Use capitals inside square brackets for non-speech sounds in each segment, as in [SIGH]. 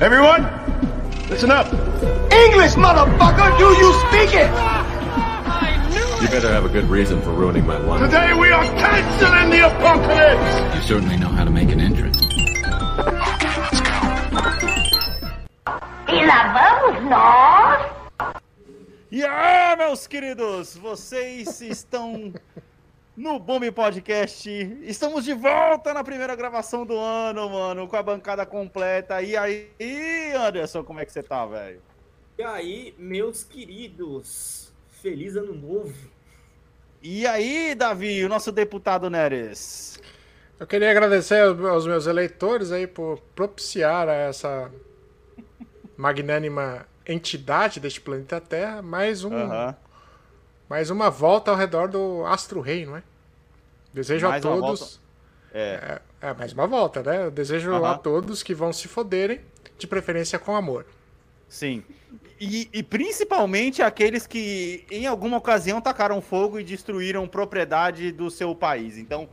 Everyone, listen up. English, motherfucker, do you speak it? You better have a good reason for ruining my life. Today we are canceling the apocalypse. You certainly know how to make an entrance. E lá vamos nós. E aí, meus queridos, vocês estão no Bombe Podcast. Estamos de volta na primeira gravação do ano, mano, com a bancada completa. E aí, Anderson, como é que você tá, velho? E aí, meus queridos, feliz ano novo. E aí, Davi, o nosso deputado Neres? Eu queria agradecer aos meus eleitores aí por propiciar a essa magnânima entidade deste planeta Terra mais um. Mais uma volta ao redor do Astro Rei, não é? Desejo Mais a todos É, é, é, mais uma volta, né? Eu desejo a todos que vão se foderem, de preferência com amor. sim. E, e principalmente aqueles que em alguma ocasião tacaram fogo e destruíram propriedade do seu país. Então,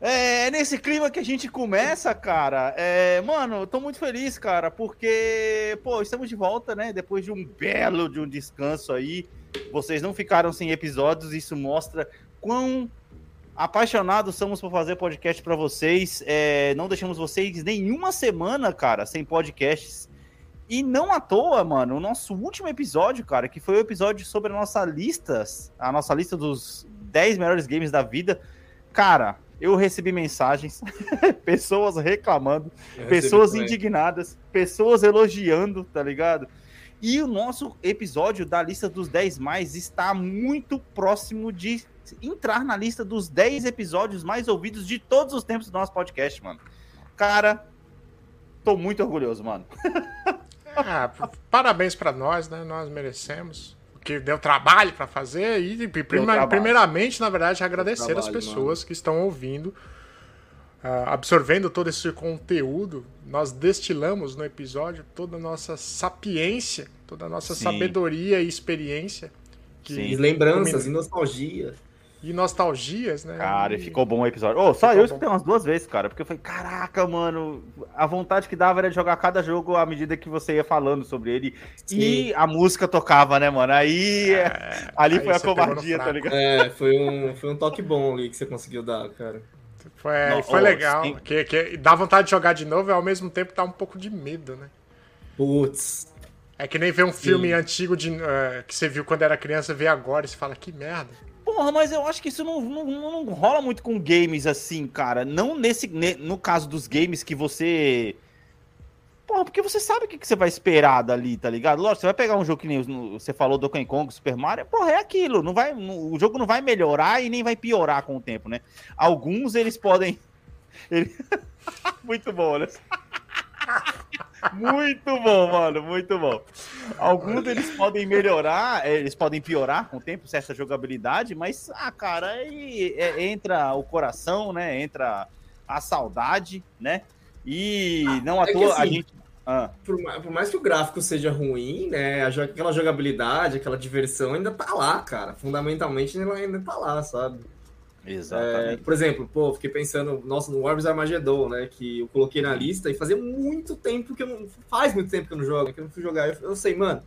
é nesse clima que a gente começa, cara. É, mano, eu tô muito feliz, cara, porque, pô, estamos de volta, né? Depois de um belo de um descanso aí. Vocês não ficaram sem episódios, isso mostra quão apaixonados somos por fazer podcast pra vocês. É, não deixamos vocês nenhuma semana, cara, sem podcasts. E não à toa, mano, o nosso último episódio, cara, que foi o episódio sobre a nossa lista, a nossa lista dos 10 melhores games da vida. Cara, eu recebi mensagens, [LAUGHS] pessoas reclamando, pessoas indignadas, pessoas elogiando, tá ligado? E o nosso episódio da lista dos 10 mais está muito próximo de entrar na lista dos 10 episódios mais ouvidos de todos os tempos do nosso podcast, mano. Cara, tô muito orgulhoso, mano. [LAUGHS] Ah, parabéns pra nós, né? Nós merecemos. Porque deu trabalho pra fazer e, prima- primeiramente, na verdade, agradecer as trabalho, pessoas que estão ouvindo, absorvendo todo esse conteúdo. Nós destilamos no episódio toda a nossa sapiência, toda a nossa Sim. sabedoria e experiência. Que, Sim. E lembranças e nostalgia. E nostalgias, né? Cara, e ficou bom o episódio. Ô, só Ficou eu escutei bom. umas duas vezes, cara, porque eu falei, caraca, mano, a vontade que dava era de jogar cada jogo à medida que você ia falando sobre ele. E a música tocava, né, mano? Aí, [LAUGHS] ali É, aí foi a covardia, tá ligado? É, foi um, foi um toque bom ali que você conseguiu dar, cara. Foi, Não, foi ô, legal. sim. Que, que dá vontade de jogar de novo e ao mesmo tempo dá um pouco de medo, né? Putz. É que nem ver um filme antigo de, eh, que você viu quando era criança, ver agora e você fala, que merda. Porra, mas eu acho que isso não, não, não- não rola muito com games assim, cara. Não nesse. ne- no caso dos games que você. Porra, porque você sabe o que, que você vai esperar dali, tá ligado? Lógico, você vai pegar um jogo que nem você falou do Kong, Super Mario, porra, é aquilo. Não vai, não- o jogo não vai melhorar e nem vai piorar com o tempo, né? Alguns eles podem. [LAUGHS] ele- [LAUGHS] muito bom, olha [LAUGHS] só. Muito bom, mano, muito bom. Alguns deles podem melhorar, é, eles podem piorar com o tempo, certa jogabilidade, mas, ah, cara, aí é, entra o coração, né? Entra a saudade, né? E não à é toa a assim, gente. Ah, Por, por mais que o gráfico seja ruim, né? aquela jogabilidade, aquela diversão ainda tá lá, cara. Fundamentalmente ela ainda tá lá, sabe? É, exatamente. por exemplo, pô, fiquei pensando, nossa, no Warriors Armageddon, né? Que eu coloquei na lista e fazia muito tempo que eu não. Faz muito tempo que eu não jogo, que eu não fui jogar. Eu, eu sei, mano,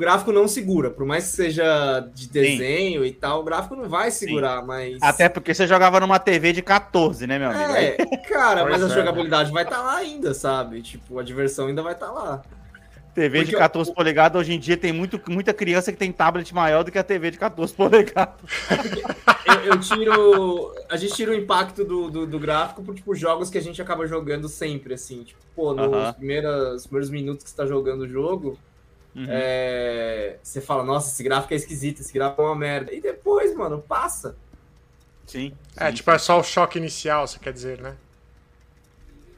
gráfico não segura. Por mais que seja de desenho e tal, o gráfico não vai segurar, mas. Até porque você jogava numa TV de 14, né, meu amigo? É, cara, mas a é. jogabilidade vai estar lá ainda, sabe? Tipo, a diversão ainda vai estar lá. TV de porque 14 polegadas, hoje em dia tem muito, muita criança que tem tablet maior do que a TV de 14 polegadas. Eu, eu tiro. A gente tira o impacto do, do, do gráfico por, tipo, jogos que a gente acaba jogando sempre, assim. Tipo, pô, nos Aham. primeiros, primeiros minutos que você tá jogando o jogo, Uhum. é, você fala, nossa, esse gráfico é esquisito, esse gráfico é uma merda. E depois, mano, passa. Sim. É, sim. tipo, é só o choque inicial, você quer dizer, né?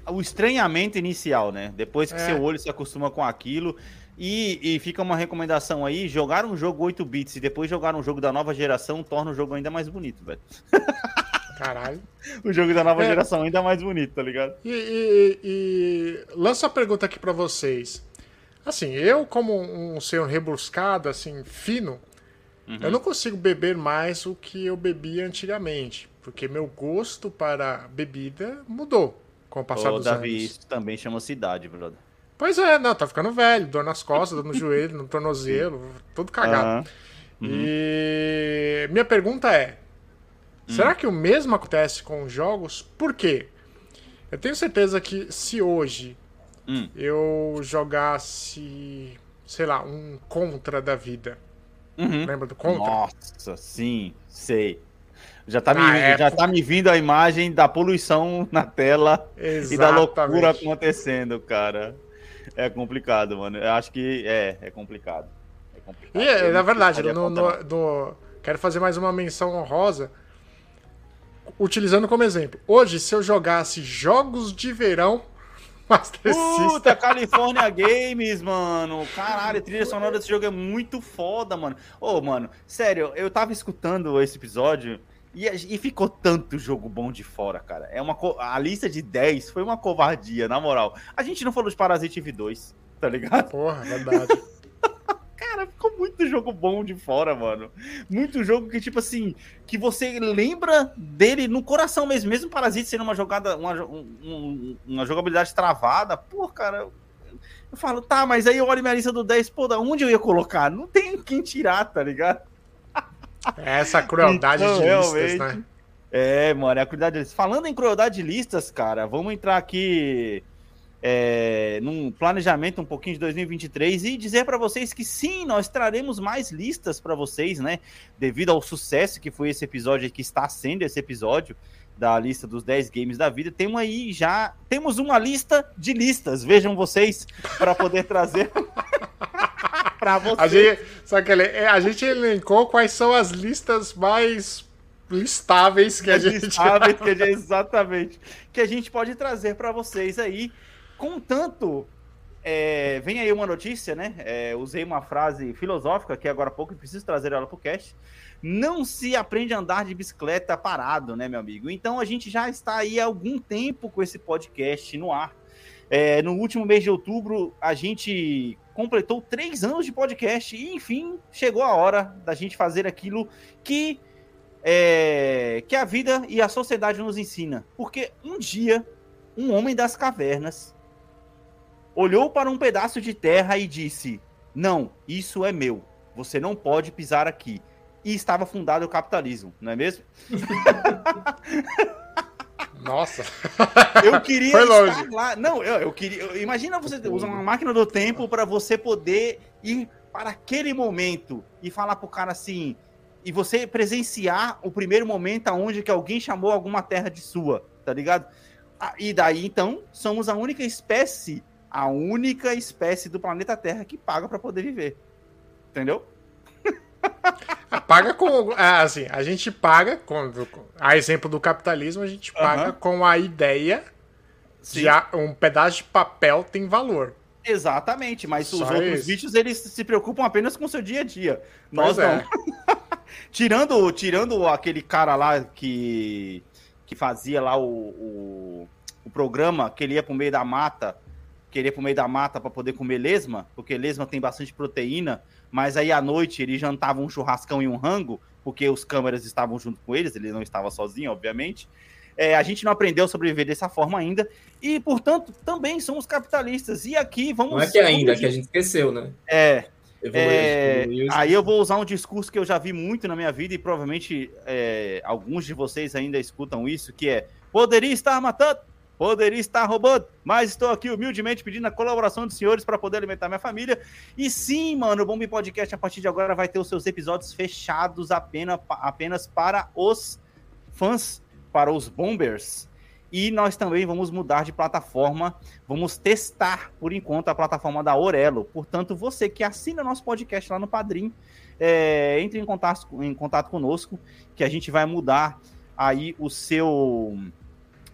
o estranhamento inicial, né? Depois que É. seu olho se acostuma com aquilo. E, e fica uma recomendação aí: jogar um jogo 8 bits e depois jogar um jogo da nova geração torna o jogo ainda mais bonito, velho. [LAUGHS] Caralho. O jogo da nova É. geração ainda mais bonito, tá ligado? E, e, e lanço a pergunta aqui pra vocês. Assim, eu como um senhor rebuscado, assim, fino, eu não consigo beber mais o que eu bebia antigamente, porque meu gosto para bebida mudou com o passar Ô, dos Davi, anos. isso também chama cidade, brother. Pois é, não, tá ficando velho, dor nas costas, dor no [LAUGHS] joelho, no tornozelo, tudo cagado. Aham. E minha pergunta é: Hum. será que o mesmo acontece com os jogos? Por quê? Eu tenho certeza que se hoje Hum. eu jogasse, sei lá, um contra da vida. Uhum. Lembra do contra? Nossa, sim, sei. Já tá, me, Na já época. tá me vindo a imagem da poluição na tela e da loucura Exatamente. acontecendo, cara. É complicado, mano. Eu acho que é, é complicado. É complicado. E, é, Eu na verdade, no, no- no- quero fazer mais uma menção honrosa, utilizando como exemplo. Hoje, se eu jogasse jogos de verão, Master Puta, System, California Games, mano. Caralho, a trilha sonora desse jogo é muito foda, mano. Ô, mano, sério, eu tava escutando esse episódio e, e ficou tanto jogo bom de fora, cara. É uma a lista de 10 foi uma covardia, na moral. A gente não falou de Parasite Eve 2, tá ligado? porra, verdade. Muito jogo bom de fora, mano. Muito jogo que, tipo assim, que você lembra dele no coração mesmo. Mesmo Parasite sendo uma jogada, uma, um- um- uma jogabilidade travada, pô, cara. Eu, falo, tá, mas aí eu olho minha lista do 10, pô, da onde eu ia colocar? Não tem quem tirar, tá ligado? É essa crueldade Então, de listas, né? É, mano, é a crueldade de listas. Falando em crueldade de listas, cara, vamos entrar aqui é, num planejamento um pouquinho de 2023 e dizer pra vocês que sim, nós traremos mais listas pra vocês, né? Devido ao sucesso que foi esse episódio, que está sendo esse episódio da lista dos 10 games da vida. Temos aí já, temos uma lista de listas, vejam vocês, para poder trazer [LAUGHS] pra A vocês. gente, só que é, a gente elencou quais são as listas mais listáveis que a gente. sabe que a [LAUGHS] gente- exatamente que a gente pode trazer para vocês aí contanto é, vem aí uma notícia né? É, usei uma frase filosófica que agora há pouco eu preciso trazer ela pro cast. Não se aprende a andar de bicicleta parado né meu amigo? Então a gente já está aí há algum tempo com esse podcast no ar. É, no último mês de outubro a gente completou três anos de podcast e enfim chegou a hora da gente fazer aquilo que é, que a vida e a sociedade nos ensina. Porque um dia, um homem das cavernas olhou para um pedaço de terra e disse: Não, isso é meu. Você não pode pisar aqui. E estava fundado o capitalismo, não é mesmo? [LAUGHS] Nossa. Eu queria Foi estar longe. lá. Não, eu, eu queria. eu- imagina você usar uma máquina do tempo para você poder ir para aquele momento e falar pro cara assim. E você presenciar o primeiro momento aonde que alguém chamou alguma terra de sua, tá ligado? Ah, E daí, então, somos a única espécie, a única espécie do planeta Terra que paga para poder viver. Entendeu? Paga com. ah, Assim, a gente paga, com, a exemplo do capitalismo, a gente paga Aham. com a ideia de a- um pedaço de papel tem valor. Exatamente, mas os Só outros isso. bichos eles se preocupam apenas com o seu dia a dia. Pois Nós é. não. [LAUGHS] tirando, tirando aquele cara lá que, que fazia lá o, o, o programa, que ele ia pro meio da mata, que ele ia pro meio da mata para poder comer lesma, porque lesma tem bastante proteína, mas aí à noite ele jantava um churrascão e um rango, porque os câmeras estavam junto com eles, ele não estava sozinho, obviamente. É, a gente não aprendeu a sobreviver dessa forma ainda, e portanto também somos capitalistas. E aqui vamos. Não é que ainda, é que a gente esqueceu, né? É, é, aí eu vou usar um discurso que eu já vi muito na minha vida e provavelmente é, alguns de vocês ainda escutam isso, que é poderia estar matando, poderia estar roubando, mas estou aqui humildemente pedindo a colaboração dos senhores para poder alimentar minha família. E sim, mano, o Bomb Podcast a partir de agora vai ter os seus episódios fechados apenas, apenas para os fãs, para os bombers. E nós também vamos mudar de plataforma. Vamos testar, por enquanto, a plataforma da Orelo. Portanto, você que assina nosso podcast lá no Padrim, é, entre em contato, em contato conosco, que a gente vai mudar aí o seu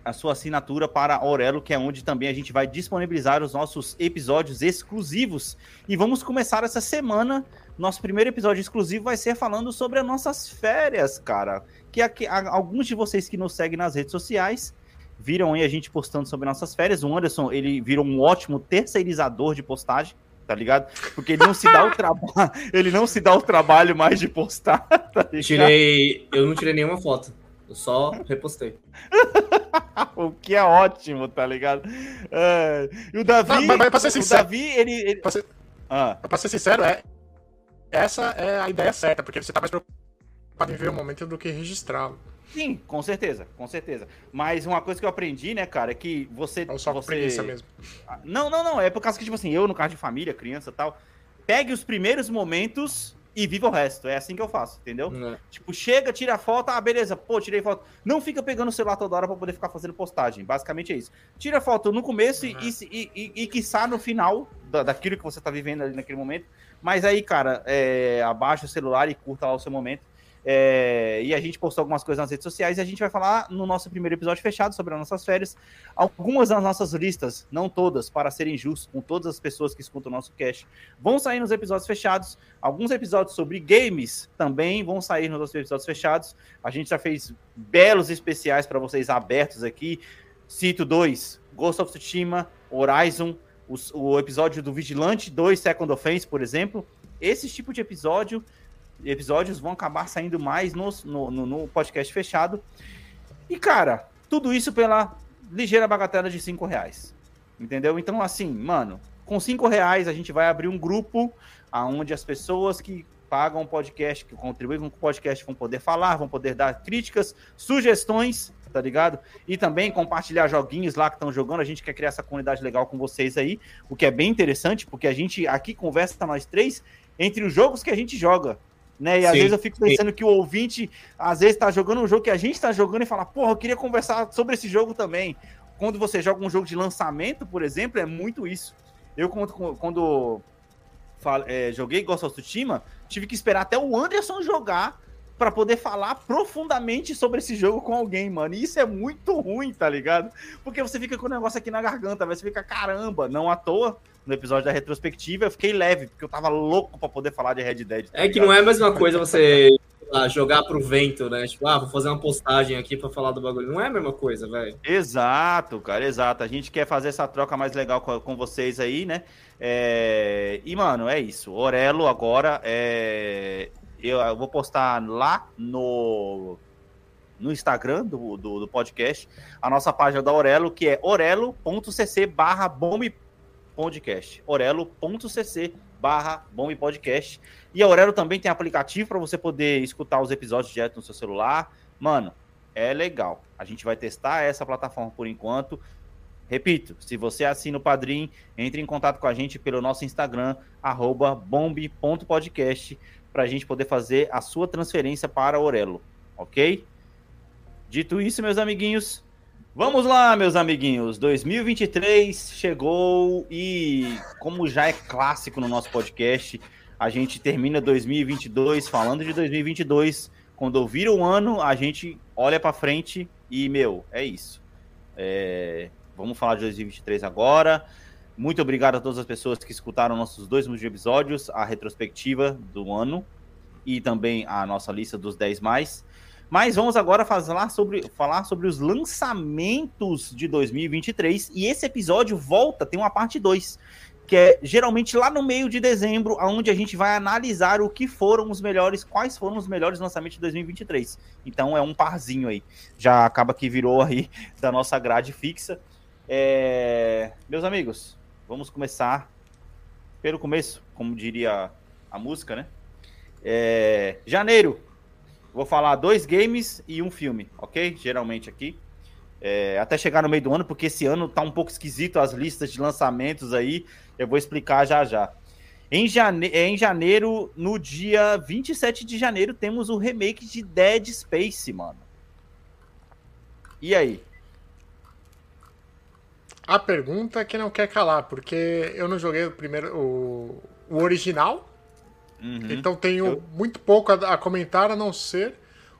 a sua assinatura para a Orelo, que é onde também a gente vai disponibilizar os nossos episódios exclusivos. E vamos começar essa semana. Nosso primeiro episódio exclusivo vai ser falando sobre as nossas férias, cara. Que aqui, alguns de vocês que nos seguem nas redes sociais viram aí a gente postando sobre nossas férias. O Anderson, ele virou um ótimo terceirizador de postagem, tá ligado? Porque ele não se dá o [LAUGHS] trabalho, ele não se dá o trabalho mais de postar, [LAUGHS] tá? Tirei. Eu não tirei nenhuma foto. Eu só repostei. [LAUGHS] o que é ótimo, tá ligado? É, e o Davi. Não, mas- mas pra ser o sincero- Davi, ele. ele- Pra ser, Ah, pra ser sincero, é, essa é a ideia certa, porque você tá mais preocupado em ver o momento do que registrá-lo. sim, com certeza, com certeza. Mas uma coisa que eu aprendi, né, cara, é que você. Ou só você... preguiça mesmo. Não, não, não. É por causa que, tipo assim, eu, no caso de família, criança e tal, pegue os primeiros momentos e viva o resto. É assim que eu faço, entendeu? Né? Tipo, chega, tira a foto, ah, beleza, pô, tirei foto. Não fica pegando o celular toda hora pra poder ficar fazendo postagem. Basicamente é isso. Tira a foto no começo e, e, e, e, quiçá no final da, daquilo que você tá vivendo ali naquele momento. Mas aí, cara, é, abaixa o celular e curta lá o seu momento. É, e a gente postou algumas coisas nas redes sociais e a gente vai falar no nosso primeiro episódio fechado sobre as nossas férias. Algumas das nossas listas, não todas, para serem justos com todas as pessoas que escutam o nosso cast, vão sair nos episódios fechados. Alguns episódios sobre games também vão sair nos nossos episódios fechados. A gente já fez belos especiais para vocês abertos aqui. Cito dois: Ghost of Tsushima, Horizon, os- o, episódio do Vigilante 2 Second Offense, por exemplo. Esse tipo de episódio, episódios vão acabar saindo mais no, no, no podcast fechado. E, cara, tudo isso pela ligeira bagatela de 5 reais. Entendeu? Então, assim, mano, com 5 reais a gente vai abrir um grupo aonde as pessoas que pagam o podcast, que contribuem com o podcast, vão poder falar, vão poder dar críticas, sugestões, tá ligado? E também compartilhar joguinhos lá que estão jogando. A gente quer criar essa comunidade legal com vocês aí, o que é bem interessante, porque a gente aqui conversa nós três entre os jogos que a gente joga. Né? E às Sim, vezes eu fico sim. pensando que o ouvinte, às vezes, tá jogando um jogo que a gente tá jogando e fala, porra, eu queria conversar sobre esse jogo também. Quando você joga um jogo de lançamento, por exemplo, é muito isso. Eu, quando, quando é, joguei Ghost of Tsushima, tive que esperar até o Anderson jogar pra poder falar profundamente sobre esse jogo com alguém, mano. E isso é muito ruim, tá ligado? Porque você fica com o negócio aqui na garganta, você fica, caramba, não à toa. No episódio da retrospectiva, eu fiquei leve, porque eu tava louco pra poder falar de Red Dead. tá É que não é a mesma coisa você lá, jogar pro vento, né? Tipo, ah, vou fazer uma postagem aqui pra falar do bagulho. Não é a mesma coisa, velho. Exato, cara, exato. A gente quer fazer essa troca mais legal com, com vocês aí, né? É, E, mano, é isso. Orelo agora é. Eu, eu vou postar lá no, no Instagram do, do, do podcast a nossa página da Orelo, que é orelo.cc barra bombe podcast. orelo.cc barra bombe podcast. E a Orelo também tem aplicativo para você poder escutar os episódios direto no seu celular. Mano, é legal. A gente vai testar essa plataforma por enquanto. Repito, se você assina o Padrim, entre em contato com a gente pelo nosso Instagram, arroba bombe.podcast, para a gente poder fazer a sua transferência para a Orelo, ok? Dito isso, meus amiguinhos, vamos lá, meus amiguinhos. 2023 chegou e, como já é clássico no nosso podcast, a gente termina 2022 falando de 2022. Quando ouvir o ano, a gente olha para frente e, meu, é isso. É, vamos falar de 2023 agora. Muito obrigado a todas as pessoas que escutaram nossos dois últimos episódios, a retrospectiva do ano e também a nossa lista dos 10 mais. Mas vamos agora falar sobre, falar sobre os lançamentos de 2023. E esse episódio volta, tem uma parte 2, que é geralmente lá no meio de dezembro, onde a gente vai analisar o que foram os melhores, quais foram os melhores lançamentos de 2023. Então é um parzinho aí. Já acaba que virou aí [LAUGHS] da nossa grade fixa. É, Meus amigos, vamos começar pelo começo, como diria a música, né? É, Janeiro, vou falar dois games e um filme, ok? Geralmente aqui. É, até chegar no meio do ano, porque esse ano tá um pouco esquisito as listas de lançamentos aí. Eu vou explicar já já. Em, jane... em janeiro, no dia 27 de janeiro, temos o remake de Dead Space, mano. E aí? A pergunta é que não quer calar, porque eu não joguei o primeiro, o, o original, Uhum. então tenho Eu- muito pouco a, a comentar a não ser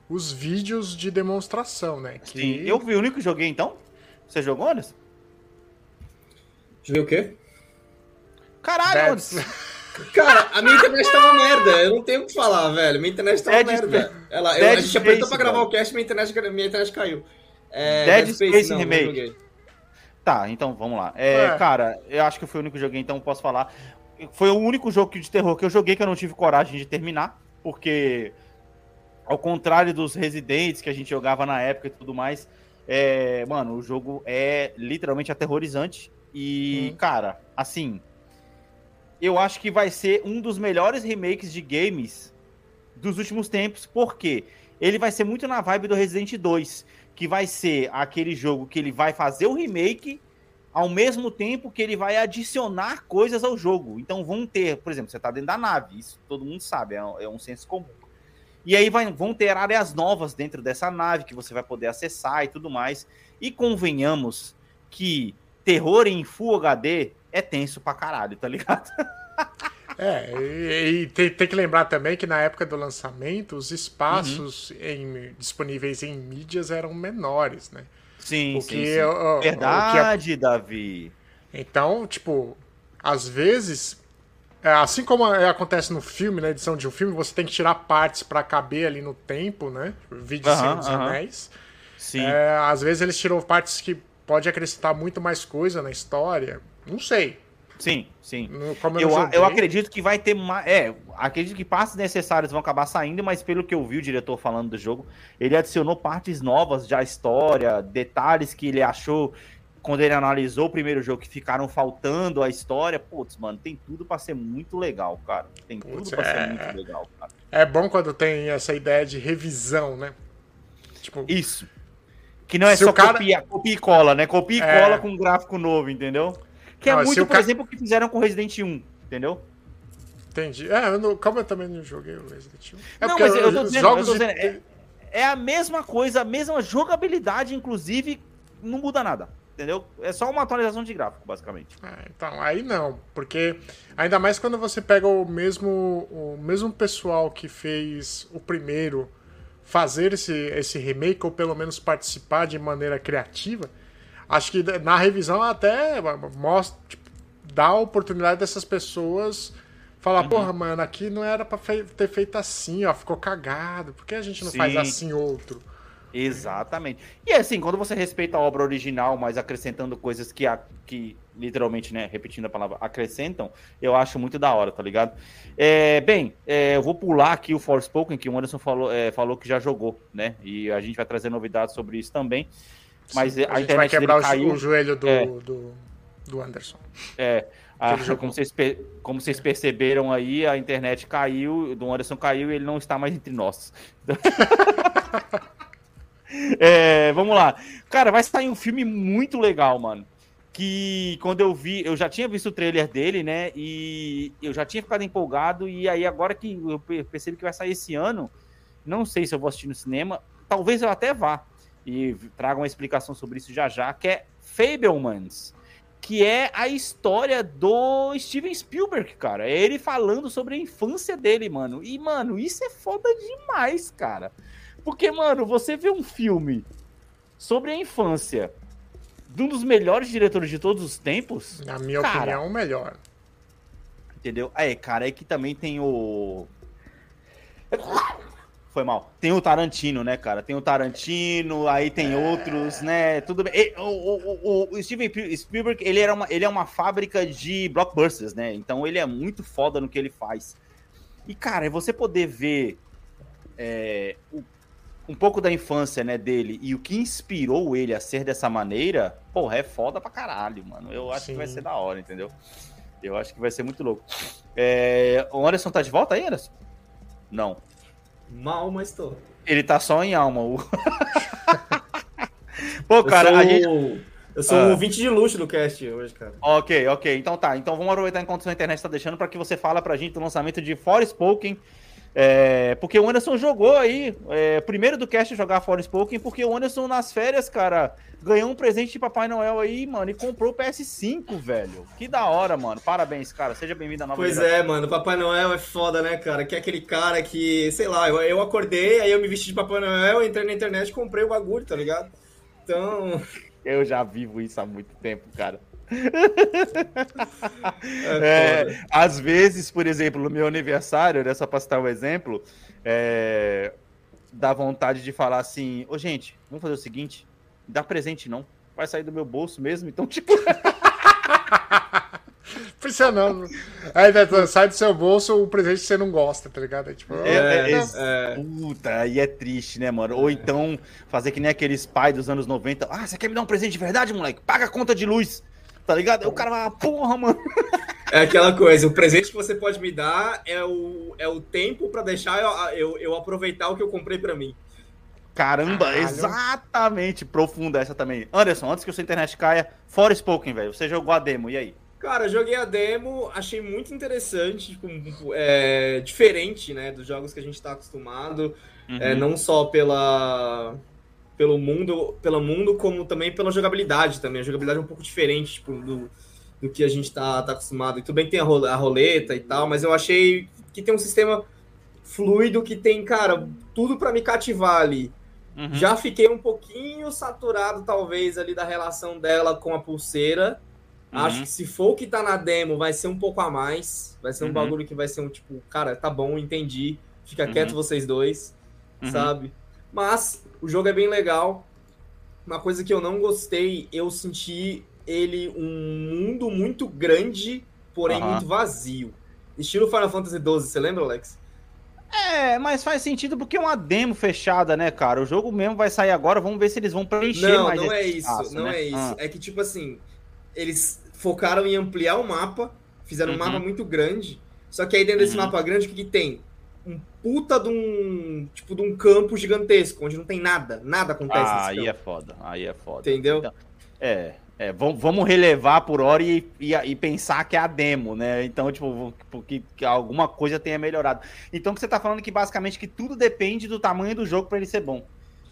os vídeos de demonstração, né? Que Sim, eu fui o único que joguei então? Você jogou, Anderson? Ver o quê? Caralho, Dead- Anderson. [LAUGHS] Cara, a minha internet tá uma merda. Eu não tenho o que falar, velho. Minha internet tá uma Dead merda. Space- Ela, eu- Dead a gente apertou Space, pra gravar o cast, minha internet, minha internet caiu. É, Dead Space não, não Remake. joguei. Tá, então vamos lá. É, É. Cara, eu acho que foi o único que eu joguei, então posso falar. Foi o único jogo de terror que eu joguei que eu não tive coragem de terminar, porque ao contrário dos Residentes que a gente jogava na época e tudo mais, É, mano, o jogo é literalmente aterrorizante. E, Hum. cara, assim. Eu acho que vai ser um dos melhores remakes de games dos últimos tempos, porque ele vai ser muito na vibe do Resident 2, que vai ser aquele jogo que ele vai fazer o remake ao mesmo tempo que ele vai adicionar coisas ao jogo. Então vão ter, por exemplo, você tá dentro da nave, isso todo mundo sabe, é um, é um senso comum. E aí vai- vão ter áreas novas dentro dessa nave que você vai poder acessar e tudo mais. E convenhamos que terror em Full HD é tenso pra caralho, tá ligado? [LAUGHS] É, e, e tem, tem que lembrar também que na época do lançamento, os espaços em- disponíveis em mídias eram menores, né? Sim, O sim, que, sim. ó, o que a- Verdade, Davi. Então, tipo, às vezes, é, assim como é, acontece no filme, na edição de um filme, você tem que tirar partes pra caber ali no tempo, né? Vídeo Senhor dos. Anéis. Sim. É, às vezes eles tiram partes que pode acrescentar muito mais coisa na história. Não sei. Sim, sim. No- eu, Eu, a- acredito que vai ter mais. É, acredito que partes necessárias vão acabar saindo, mas pelo que eu vi o diretor falando do jogo, ele adicionou partes novas já à história, detalhes que ele achou quando ele analisou o primeiro jogo que ficaram faltando à história. Putz, mano, tem tudo pra ser muito legal, cara. Tem tudo Putz, pra é. ser muito legal, cara. É bom quando tem essa ideia de revisão, né? Tipo, Isso. Que não é Se só cara- copia, copia e cola, né? Copia e É. cola com um gráfico novo, entendeu? Que Não, é se muito, o por ca- exemplo, o que fizeram com Resident 1, entendeu? entendi. É, eu não- como eu também não joguei o Resident Evil. É não, mas eu tô os dizendo, jogos eu tô de- dizendo é, é a mesma coisa, a mesma jogabilidade, inclusive, não muda nada, entendeu? É só uma atualização de gráfico, basicamente. Ah, então, aí não, porque ainda mais quando você pega o mesmo o mesmo pessoal que fez o primeiro fazer esse, esse remake ou pelo menos participar de maneira criativa, acho que na revisão até mostra, tipo, dá a oportunidade dessas pessoas falar, Uhum. porra, mano, aqui não era pra ter feito assim, ó, ficou cagado, por que a gente não faz Sim. assim outro? Exatamente. E assim, quando você respeita a obra original, mas acrescentando coisas que, a, que literalmente, né, repetindo a palavra, acrescentam, eu acho muito da hora, tá ligado? É, bem, é, eu vou pular aqui o Forspoken, que o Anderson falou, é, falou que já jogou, né? E a gente vai trazer novidades sobre isso também. Mas Sim, a, a, gente vai internet quebrar o, o joelho do, É. do, do Anderson. É, a- jogou. como, vocês, como vocês perceberam aí, a internet caiu, o do Anderson caiu e ele não está mais entre nós. [LAUGHS] É, vamos lá. Cara, vai sair um filme muito legal, mano. Que quando eu vi, eu já tinha visto o trailer dele, né? E eu já tinha ficado empolgado. E aí, agora que eu pe- percebi que vai sair esse ano, não sei se eu vou assistir no cinema. Talvez eu até vá. E traga uma explicação sobre isso já já, que é Fablemans que é a história do Steven Spielberg, cara. É ele falando sobre a infância dele, mano. E, mano, isso é foda demais, cara. Porque, mano, você vê um filme sobre a infância de um dos melhores diretores de todos os tempos, Na minha Cara. opinião, o melhor. entendeu? É, cara, é que também tem o. [LAUGHS] Foi mal. Tem o Tarantino, né, cara? Tem o Tarantino, aí tem outros, né? Tudo bem. E, o, o, o- Steven Spielberg, ele, era uma, ele é uma fábrica de blockbusters, né? Então ele é muito foda no que ele faz. E, cara, é você poder ver é, um pouco da infância né, dele e o que inspirou ele a ser dessa maneira, porra, é foda pra caralho, mano. Eu acho Sim. que vai ser da hora, entendeu? Eu acho que vai ser muito louco. É, o Anderson tá de volta aí, Anderson? Não. Mal, mas tô. Ele tá só em alma. o- [LAUGHS] Pô, cara, sou, a gente. eu sou Ah. um ouvinte de luxo do cast hoje, cara. Ok, ok. Então tá. Então vamos aproveitar enquanto sua internet tá deixando para que você fala pra gente do lançamento de Forspoken. É, porque o Anderson jogou aí, é, primeiro do cast jogar Forspoken, porque o Anderson nas férias, cara, ganhou um presente de Papai Noel aí, mano, e comprou o PS5, velho. Que da hora, mano. Parabéns, cara. Seja bem-vindo à nova Pois geração. é, mano, Papai Noel é foda, né, cara? Que é aquele cara que, sei lá, eu, eu acordei, aí eu me vesti de Papai Noel, entrei na internet e comprei o bagulho, tá ligado? Então, [LAUGHS] Eu já vivo isso há muito tempo, cara. [LAUGHS] é, É, às vezes, por exemplo, no meu aniversário, né, só pra citar um exemplo, é, dá vontade de falar assim, ô gente, vamos fazer o seguinte, dá presente não, vai sair do meu bolso mesmo, então tipo, [LAUGHS] precisa não. Aí, Neto, sai do seu bolso o presente que você não gosta, tá ligado? Aí, tipo, É, é, É, é- é. Puta, aí é triste, né, mano? Ou então fazer que nem aqueles pais dos anos 90. Ah, você quer me dar um presente de verdade, moleque? Paga a conta de luz. Tá ligado? Aí o cara vai, ah, porra, mano. É aquela coisa, o presente que você pode me dar é o, é o tempo pra deixar eu, eu, eu aproveitar o que eu comprei pra mim. Caramba, Caralho. exatamente. Profunda essa também. Anderson, antes que sua internet caia, fora Spoken, velho. Você jogou a demo, e aí? Cara, eu joguei a demo, achei muito interessante, tipo, é, diferente, né, dos jogos que a gente tá acostumado, Uhum. é, não só pela pelo mundo, pelo mundo, como também pela jogabilidade também. A jogabilidade é um pouco diferente, tipo, do, do que a gente tá, tá acostumado. E tudo bem que tem a, a roleta e tal, mas eu achei que tem um sistema fluido que tem, cara, tudo pra me cativar ali. Uhum. Já fiquei um pouquinho saturado, talvez, ali da relação dela com a pulseira. Uhum. Acho que se for o que tá na demo, vai ser um pouco a mais. Vai ser um Uhum. bagulho que vai ser um tipo, cara, tá bom, entendi. Fica Uhum. quieto vocês dois, Uhum. sabe? Mas o jogo é bem legal. Uma coisa que eu não gostei, eu senti ele um mundo muito grande, porém muito vazio. Estilo Final Fantasy XII, você lembra, Alex? É, mas faz sentido porque é uma demo fechada, né, cara? O jogo mesmo vai sair agora, vamos ver se eles vão preencher Não, mais não é isso, espaço, não né? é isso. Ah. É que, tipo assim, eles focaram em ampliar o mapa, fizeram um Uhum. mapa muito grande, só que aí dentro desse Uhum. mapa grande, o que, que tem? Um puta de um, tipo, de um campo gigantesco, onde não tem nada, nada acontece Ah, aí campo. é foda, aí é foda. Entendeu? Então, é, é vamos, relevar por hora e, e, e pensar que é a demo, né? Então, tipo, porque que alguma coisa tenha melhorado. Então, que você tá falando que basicamente que tudo depende do tamanho do jogo pra ele ser bom.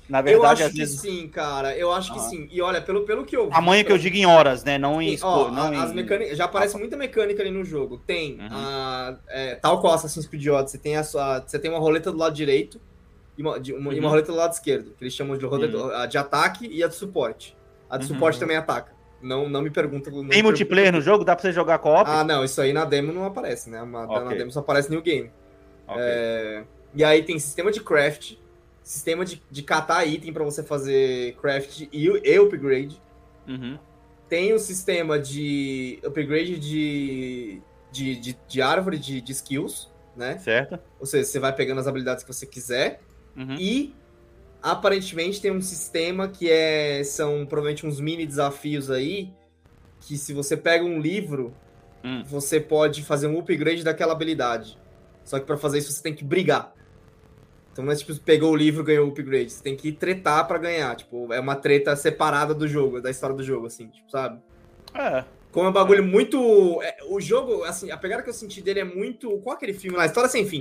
Na eu verdade, acho às que vezes. sim, cara, eu acho que Ah. sim. E olha, pelo, pelo que eu vi... Tamanho que eu digo em horas, né? Não em. Sim, ó, não a- em- mecânicas, já aparece muita mecânica ali no jogo. Tem, Uhum. a, é, tal qual Assassin's Creed Odyssey, você tem, a sua, você tem uma roleta do lado direito e uma, de- uma- e uma Uhum. roleta do lado esquerdo, que eles chamam de roleta a de ataque e a de suporte. A de Uhum. suporte também ataca. Não, não me pergunta. não me Tem multiplayer no pergunta- jogo? Dá pra você jogar co-op? Ah, não, isso aí na demo não aparece, né? Na, na Ok. demo só aparece New Game. Ok. É, e aí tem sistema de craft, sistema de, de catar item pra você fazer craft e, e upgrade. Uhum. Tem o sistema de upgrade de, de, de, de árvore de, de skills, né? Certo? Ou seja, você vai pegando as habilidades que você quiser. Uhum. E aparentemente tem um sistema que é são provavelmente uns mini desafios aí que se você pega um livro, Hum. você pode fazer um upgrade daquela habilidade. Só que pra fazer isso você tem que brigar. Então não é tipo, pegou o livro, ganhou o upgrade. Você tem que tretar pra ganhar. Tipo, é uma treta separada do jogo, da história do jogo, assim, tipo, sabe? É. Como é um bagulho muito. é, o jogo, assim, a pegada que eu senti dele é muito. Qual aquele filme lá? História sem fim.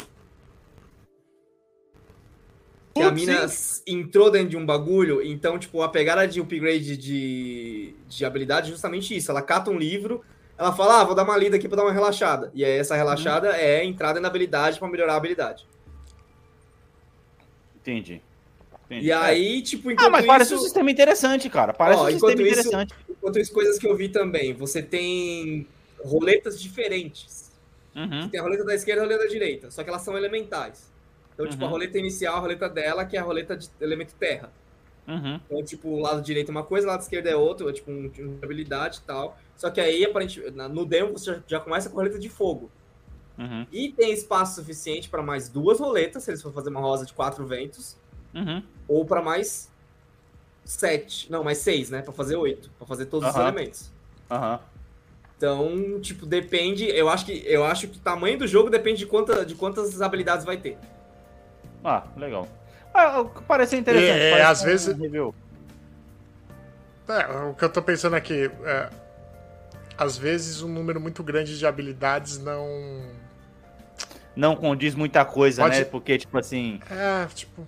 Que a mina s- entrou dentro de um bagulho, então, tipo, a pegada de upgrade de, de habilidade é justamente isso. Ela cata um livro, ela fala, ah, vou dar uma lida aqui pra dar uma relaxada. E aí essa relaxada é entrada na habilidade pra melhorar a habilidade. Entendi. Entendi. E É. aí, tipo, Ah, enquanto mas parece um isso... sistema interessante, cara. Parece Ó, um enquanto sistema isso- interessante. Enquanto isso, coisas que eu vi também. Você tem roletas diferentes. Uhum. Tem a roleta da esquerda e a roleta da direita, só que elas são elementais. Então, tipo, a Uhum. roleta inicial, a roleta dela, que é a roleta de elemento terra. Uhum. Então, tipo, o lado direito é uma coisa, o lado esquerdo é outro, é tipo, um, uma habilidade e tal. Só que aí, aparentemente, no demo, você já, já começa com a roleta de fogo. Uhum. E tem espaço suficiente para mais duas roletas, se eles for fazer uma rosa de quatro ventos, Uhum. ou para mais sete, não, mais seis, né? Para fazer oito, para fazer todos os elementos. Aham. Então, tipo, depende. Eu acho que eu acho que o tamanho do jogo depende de, quanta, de quantas habilidades vai ter. Ah, legal. Ah, pareceu interessante. É, é, parece às um vezes- review. É, o que eu tô pensando aqui, é, às vezes um número muito grande de habilidades não. Não condiz muita coisa, Pode- né? Porque, tipo assim. É, tipo.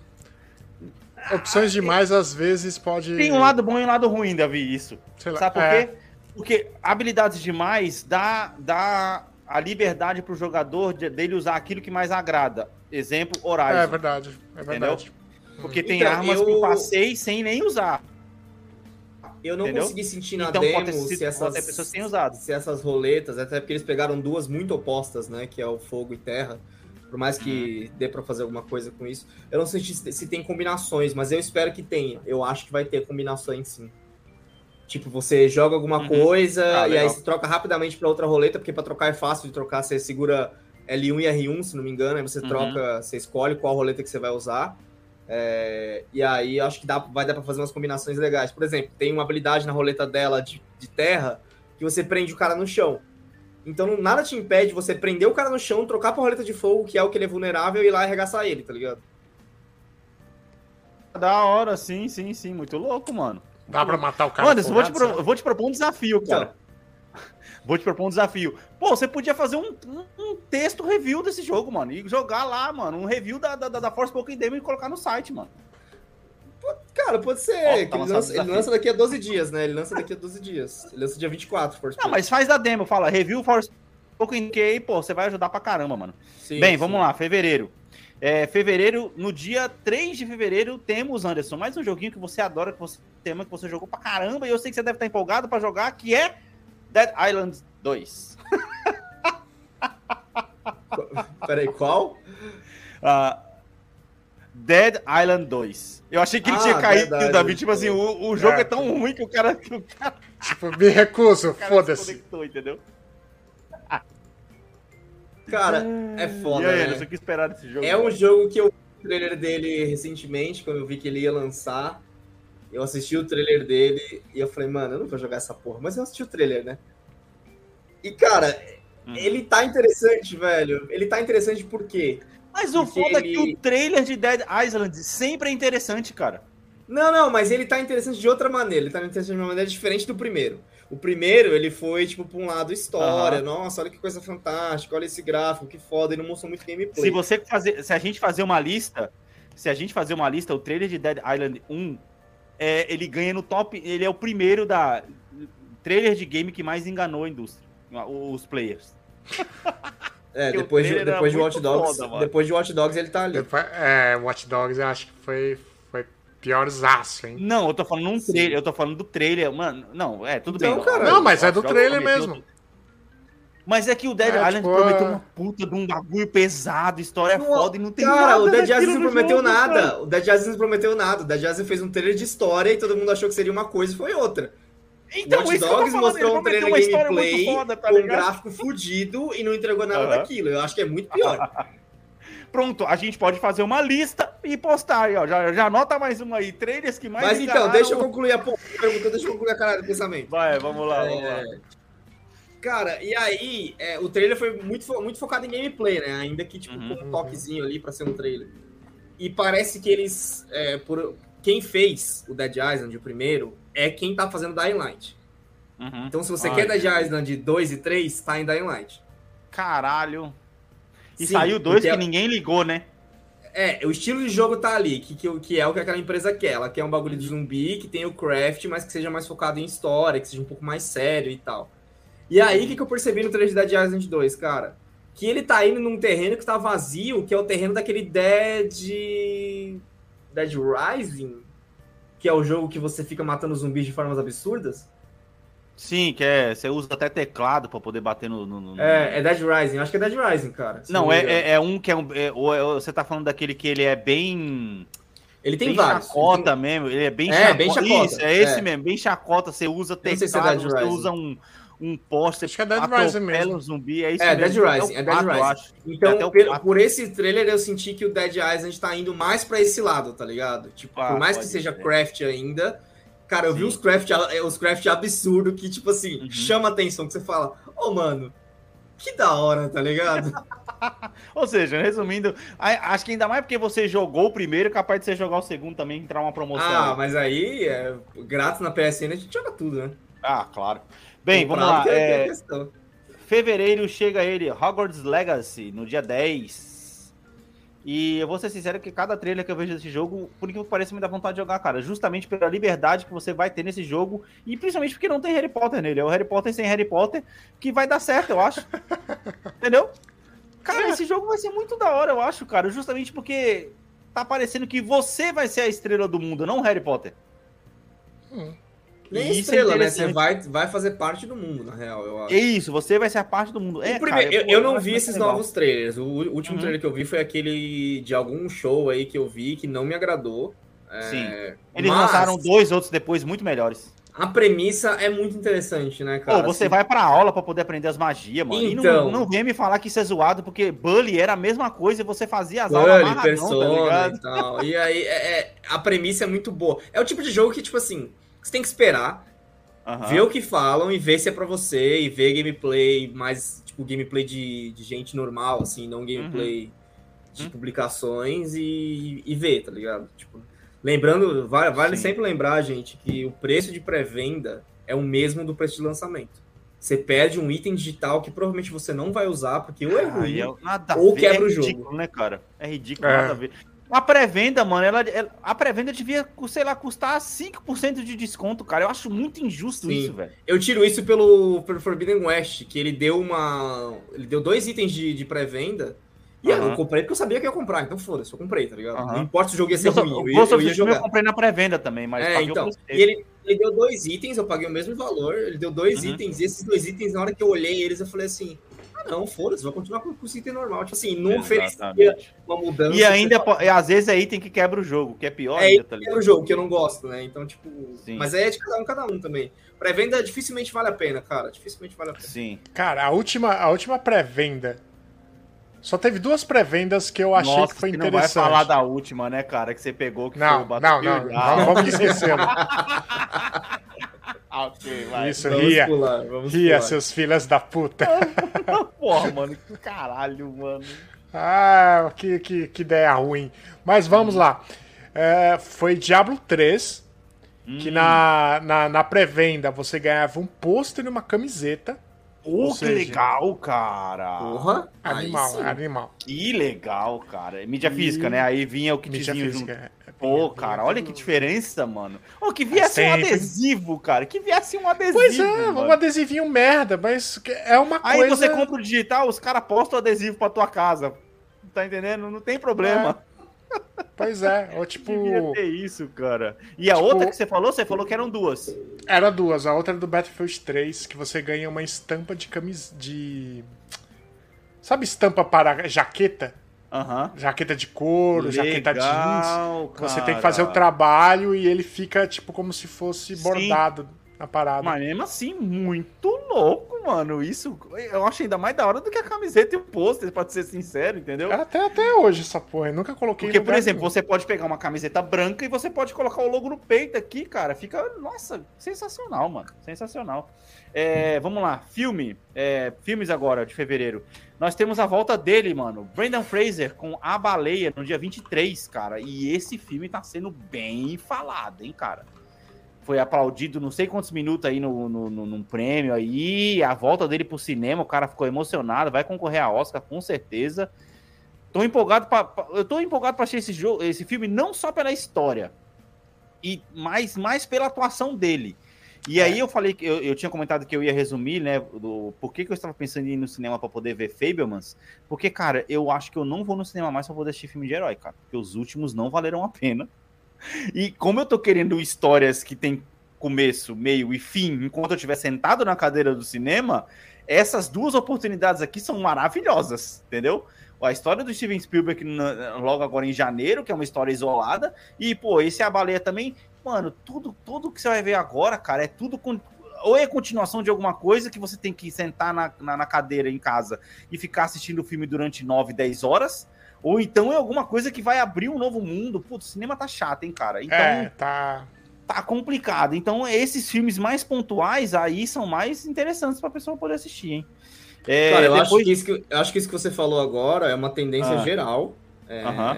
Opções demais às vezes pode. Tem um lado bom e um lado ruim, Davi, isso. sei lá, Sabe por é, quê? Porque habilidades demais dá, dá a liberdade pro jogador de- dele usar aquilo que mais agrada. Exemplo, Horizon. É verdade, é verdade. Porque tem Então, armas eu- que eu passei sem nem usar. Eu não Entendeu? consegui sentir na Então demo pode ter, se sido- essas, pessoas têm usado. se essas roletas, até porque eles pegaram duas muito opostas, né? Que é o fogo e terra. Por mais que Uhum. dê pra fazer alguma coisa com isso. Eu não sei se, se tem combinações, mas eu espero que tenha. Eu acho que vai ter combinações sim. Tipo, você joga alguma Uhum. coisa Ah, e aí legal. você troca rapidamente para outra roleta, porque para trocar é fácil de trocar, você segura L1 e R1, se não me engano, aí você Uhum. troca, você escolhe qual roleta que você vai usar. É, e aí acho que dá, vai dar para fazer umas combinações legais. Por exemplo, tem uma habilidade na roleta dela de, de terra que você prende o cara no chão. Então nada te impede você prender o cara no chão, trocar pra roleta de fogo, que é o que ele é vulnerável, e ir lá arregaçar ele, tá ligado? Da hora, sim, sim, sim. Muito louco, mano. Dá pra matar o cara. Anderson, vou te, pro- eu vou te propor um desafio, cara. Vou te propor um desafio. Pô, você podia fazer um, um- um texto review desse jogo, mano. E jogar lá, mano. Um review da, da, da Force Pokémon Demo e colocar no site, mano. Cara, pode ser. Ó, tá ele, lança, ele lança daqui a 12 dias, né? Ele lança daqui a 12 dias. Ele lança dia 24, Force Não, mas faz da demo. Fala, review Force Pokémon que aí, pô, você vai ajudar pra caramba, mano. Sim, Bem, sim. vamos lá, fevereiro. É, fevereiro, no dia 3 de fevereiro, temos, Anderson, mais um joguinho que você adora, que você tema, que você jogou pra caramba, e eu sei que você deve estar empolgado pra jogar, que é Dead Island 2. [LAUGHS] Peraí, qual? Ah, Dead Island 2. Eu achei que ele Ah, tinha caído, verdade. Davi. Tipo assim, o, o jogo é, É. tão ruim que o cara, que o cara, Tipo, me recuso, [LAUGHS] foda-se. entendeu? Cara, é e foda, aí, né? Anderson, o que esperar desse jogo? É um jogo que eu vi o trailer dele recentemente, quando eu vi que ele ia lançar. Eu assisti o trailer dele e eu falei, mano, eu não vou jogar essa porra. Mas eu assisti o trailer, né? E, cara, Uhum. ele tá interessante, velho. Ele tá interessante por quê? Mas o porque foda é que ele- o trailer de Dead Island sempre é interessante, cara. Não, não, mas ele tá interessante de outra maneira. Ele tá interessante de uma maneira diferente do primeiro. O primeiro, ele foi, tipo, pra um lado história. Aham. Nossa, olha que coisa fantástica. Olha esse gráfico, que foda. Ele não mostrou muito gameplay. Se você fazer, se a gente fazer uma lista, se a gente fazer uma lista, o trailer de Dead Island 1, é, ele ganha no top, ele é o primeiro da trailer de game que mais enganou a indústria, os players. É, [LAUGHS] depois de, depois de Watch Dogs, foda, depois de Watch Dogs ele tá ali. Depois- É, Watch Dogs eu acho que foi piorzaço, hein? Não, eu tô falando um Sim. trailer, eu tô falando do trailer, mano. Não, é, tudo Então, bem. cara, Não, mas é do trailer mesmo. Mas é que o Dead É, Island tipo, prometeu é- uma puta de um bagulho pesado, história Não, foda e não tem Cara, nada o Dead Island não prometeu jogo, nada. cara. O Dead Island não prometeu nada. O Dead Island fez um trailer de história e todo mundo achou que seria uma coisa e foi outra. Então, Watch Dogs falando, mostrou um trailer gameplay foda, tá com um gráfico fudido e não entregou nada Aham. daquilo. Eu acho que é muito pior. [LAUGHS] Pronto, a gente pode fazer uma lista e postar aí, ó. Já, já anota mais uma aí. Trailers que mais Mas então, deixa eu concluir a pergunta, deixa eu concluir a caralho do pensamento. Vai, vamos lá, vamos É, lá. Cara, e aí, é, o trailer foi muito, fo- muito focado em gameplay, né? Ainda que, tipo, Uhum. com um toquezinho ali pra ser um trailer. E parece que eles, é, por, quem fez o Dead Island, o primeiro, é quem tá fazendo Dying Light. Uhum. Então, se você Ai, quer Dead Island 2 e 3, tá em Dying Light. Caralho. E Sim, saiu dois que ninguém ligou, né? É, o estilo de jogo tá ali, que, que, que é o que aquela empresa quer. Ela quer um bagulho de zumbi, que tem o craft, mas que seja mais focado em história, que seja um pouco mais sério e tal. E aí, o que, que eu percebi no trailer de Dead Island 2, cara? Que ele tá indo num terreno que tá vazio, que é o terreno daquele Dead... Dead Rising? Que é o jogo que você fica matando zumbis de formas absurdas? Sim, que é. Você usa até teclado pra poder bater no. no- no- É, é Dead Rising. Eu acho que é Dead Rising, cara. se Não, é, é, é um que é um. é- ou é- ou você tá falando daquele que ele é bem. Ele tem bem vários. chacota Ele tem- mesmo. Ele é bem É, chacota. bem chacota, Isso, é esse é. mesmo, bem chacota. Você usa se é teclado, Dead você Rising. usa um, um poste, Acho que é Dead Rising mesmo. o zumbi. É isso É, mesmo. Dead Rising, é Dead Rising. acho. Então, pelo- por esse trailer, eu senti que o Dead Island tá indo mais pra esse lado, tá ligado? Tipo, Ah, por mais que seja ser. craft ainda, cara, eu vi Sim. os craft, os craft absurdo que, tipo assim, Uhum. chama atenção, que você fala, ô, mano, que da hora, tá ligado? [LAUGHS] Ou seja, resumindo, acho que ainda mais porque você jogou o primeiro, capaz de você jogar o segundo também, entrar uma promoção. ah, mas aí, é, grátis na PSN, a gente joga tudo, né? Ah, claro. Bem, vamos Comprado lá. que é- é é, fevereiro chega ele, Hogwarts Legacy, no dia 10. E eu vou ser sincero que cada trailer que eu vejo desse jogo, por que pareça, me dá vontade de jogar, cara. Justamente pela liberdade que você vai ter nesse jogo. E principalmente porque não tem Harry Potter nele. É o Harry Potter sem Harry Potter que vai dar certo, eu acho. [LAUGHS] Entendeu? Cara, esse jogo vai ser muito da hora, eu acho, cara. Justamente porque tá parecendo que você vai ser a estrela do mundo, não o Harry Potter. Nem E é estrela, né? Você vai, vai fazer parte do mundo, na real, eu acho. É isso, você vai ser a parte do mundo. É, primeiro- cara, eu, eu não vi esses legal. novos trailers. O último Uhum. trailer que eu vi foi aquele de algum show aí que eu vi que não me agradou. É, Sim. Eles mas- lançaram dois outros depois muito melhores. A premissa é muito interessante, né, cara? Pô, você Assim, vai pra aula pra poder aprender as magias, mano. E Então. não, não vem me falar que isso é zoado, porque Bully era a mesma coisa e você fazia as aulas Bully, amarradão, tá Persona ligado? e tal. E aí, é- é- a premissa é muito boa. É o tipo de jogo que, tipo assim, você tem que esperar, Aham. ver o que falam e ver se é pra você, e ver gameplay mais, tipo, gameplay de, de gente normal, assim, não gameplay de Uhum. publicações e, e ver, tá ligado? Tipo, lembrando, vale, vale sempre lembrar, gente, que o preço de pré-venda é o mesmo do preço de lançamento. Você perde um item digital que provavelmente você não vai usar, porque ou é ruim, é nada a ou ver, quebra é o jogo. ridículo, né, cara? É ridículo, É. nada a ver. A pré-venda, mano, ela, ela- a pré-venda devia, sei lá, custar 5% de desconto, cara. Eu acho muito injusto Sim. isso, velho. Eu tiro isso pelo, pelo Forbidden West, que ele deu uma. Ele deu dois itens de, de pré-venda. E Aham. eu comprei porque eu sabia que ia comprar, então foda-se, eu comprei, tá ligado? Aham. Não importa se o jogo ia ser Eu, só- ruim, eu ia, Ghost eu of ia Tsushima eu jogar. comprei na pré-venda também, mas É, então. E ele, ele deu dois itens, eu paguei o mesmo valor, ele deu dois Uhum. itens, e esses dois itens, na hora que eu olhei eles, eu falei assim. Ah, não, foda-se, vou continuar com com o item normal. Tipo assim, não oferecia uma mudança. E ainda, e às vezes é item que quebra o jogo, que é pior É, ainda, tá é ligado? o jogo que eu não gosto, né? Então, tipo. Sim. Mas é de cada um, cada um também. Pré-venda dificilmente vale a pena, cara. Dificilmente vale a pena. Sim. Cara, a última, a última pré-venda. Só teve duas pré-vendas que eu achei Nossa, que foi você não vai interessante. falar da última, né, cara, que você pegou, que foi Não, o não, não, não, vamos esquecê-lo. [LAUGHS] ah, ok, vai. Isso, Vamos ria. pular, vamos Ria, pular. seus filhos da puta. [LAUGHS] Porra, mano, que caralho, mano. Ah, que, que, que ideia ruim. Mas vamos lá. É, foi Diablo 3, que na, na, na pré-venda você ganhava um pôster e uma camiseta. Ou que seja, legal, cara. Porra. Animal, animal. Que legal, cara. Mídia física, né? Aí vinha o Mídia kitzinho física. junto. é, Pô, cara, olha que diferença, mano. Ô, que viesse um adesivo, cara. Que viesse um adesivo. Pois é, mano. um adesivinho merda, mas é uma Aí coisa... você compra o digital, os caras postam o adesivo pra tua casa. Tá entendendo? Não tem problema. Pois é, ou [LAUGHS] tipo... Devia ter isso, cara. E a Tipo- outra que você falou, você falou que eram duas. Era duas, a outra era do Battlefield 3, que você ganha uma estampa de camis... de... Sabe estampa para jaqueta? Aham. Jaqueta de couro, jaqueta jeans. Legal, Você tem que fazer o cara. trabalho e ele fica tipo como se fosse Sim. bordado na parada. Mas mesmo assim, muito louco, mano. Isso eu acho ainda mais da hora do que a camiseta e o pôster, pra ser sincero, entendeu? Até, até hoje essa porra, eu nunca coloquei Porque, por exemplo, nenhum. você pode pegar uma camiseta branca e você pode colocar o logo no peito aqui, cara. Fica, nossa, sensacional, mano. Sensacional. É, vamos lá, filme. É, filmes agora, de fevereiro. Nós temos a volta dele, mano. Brendan Fraser com A Baleia no dia 23, cara. E esse filme tá sendo bem falado, hein, cara. Foi aplaudido não sei quantos minutos aí no, no, no- num prêmio aí. A volta dele pro cinema, o cara ficou emocionado. Vai concorrer a Oscar, com certeza. Tô empolgado pra, pra- eu tô empolgado para assistir esse jogo, esse filme não só pela história, e mais mais pela atuação dele. E aí eu falei que eu, eu tinha comentado que eu ia resumir, né, do por que, que eu estava pensando em ir no cinema para poder ver Fablemans, porque cara, eu acho que eu não vou no cinema mais para poder assistir filme de herói, cara, porque os últimos não valeram a pena. E como eu tô querendo histórias que tem começo, meio e fim, enquanto eu estiver sentado na cadeira do cinema, essas duas oportunidades aqui são maravilhosas, entendeu? A história do Steven Spielberg logo agora em janeiro, que é uma história isolada, e pô, esse é a baleia também, mano, tudo, tudo que você vai ver agora, cara, é tudo com- ou é continuação de alguma coisa que você tem que sentar na, na, na cadeira em casa e ficar assistindo o filme durante 9, 10 horas, ou então é alguma coisa que vai abrir um novo mundo. Putz, o cinema tá chato, hein, cara? Então, É, tá. tá complicado. Então, esses filmes mais pontuais aí são mais interessantes pra pessoa poder assistir, hein? É, Cara, eu, acho depois- que isso que, eu acho que isso que você falou agora é uma tendência Ah. geral. É, Aham.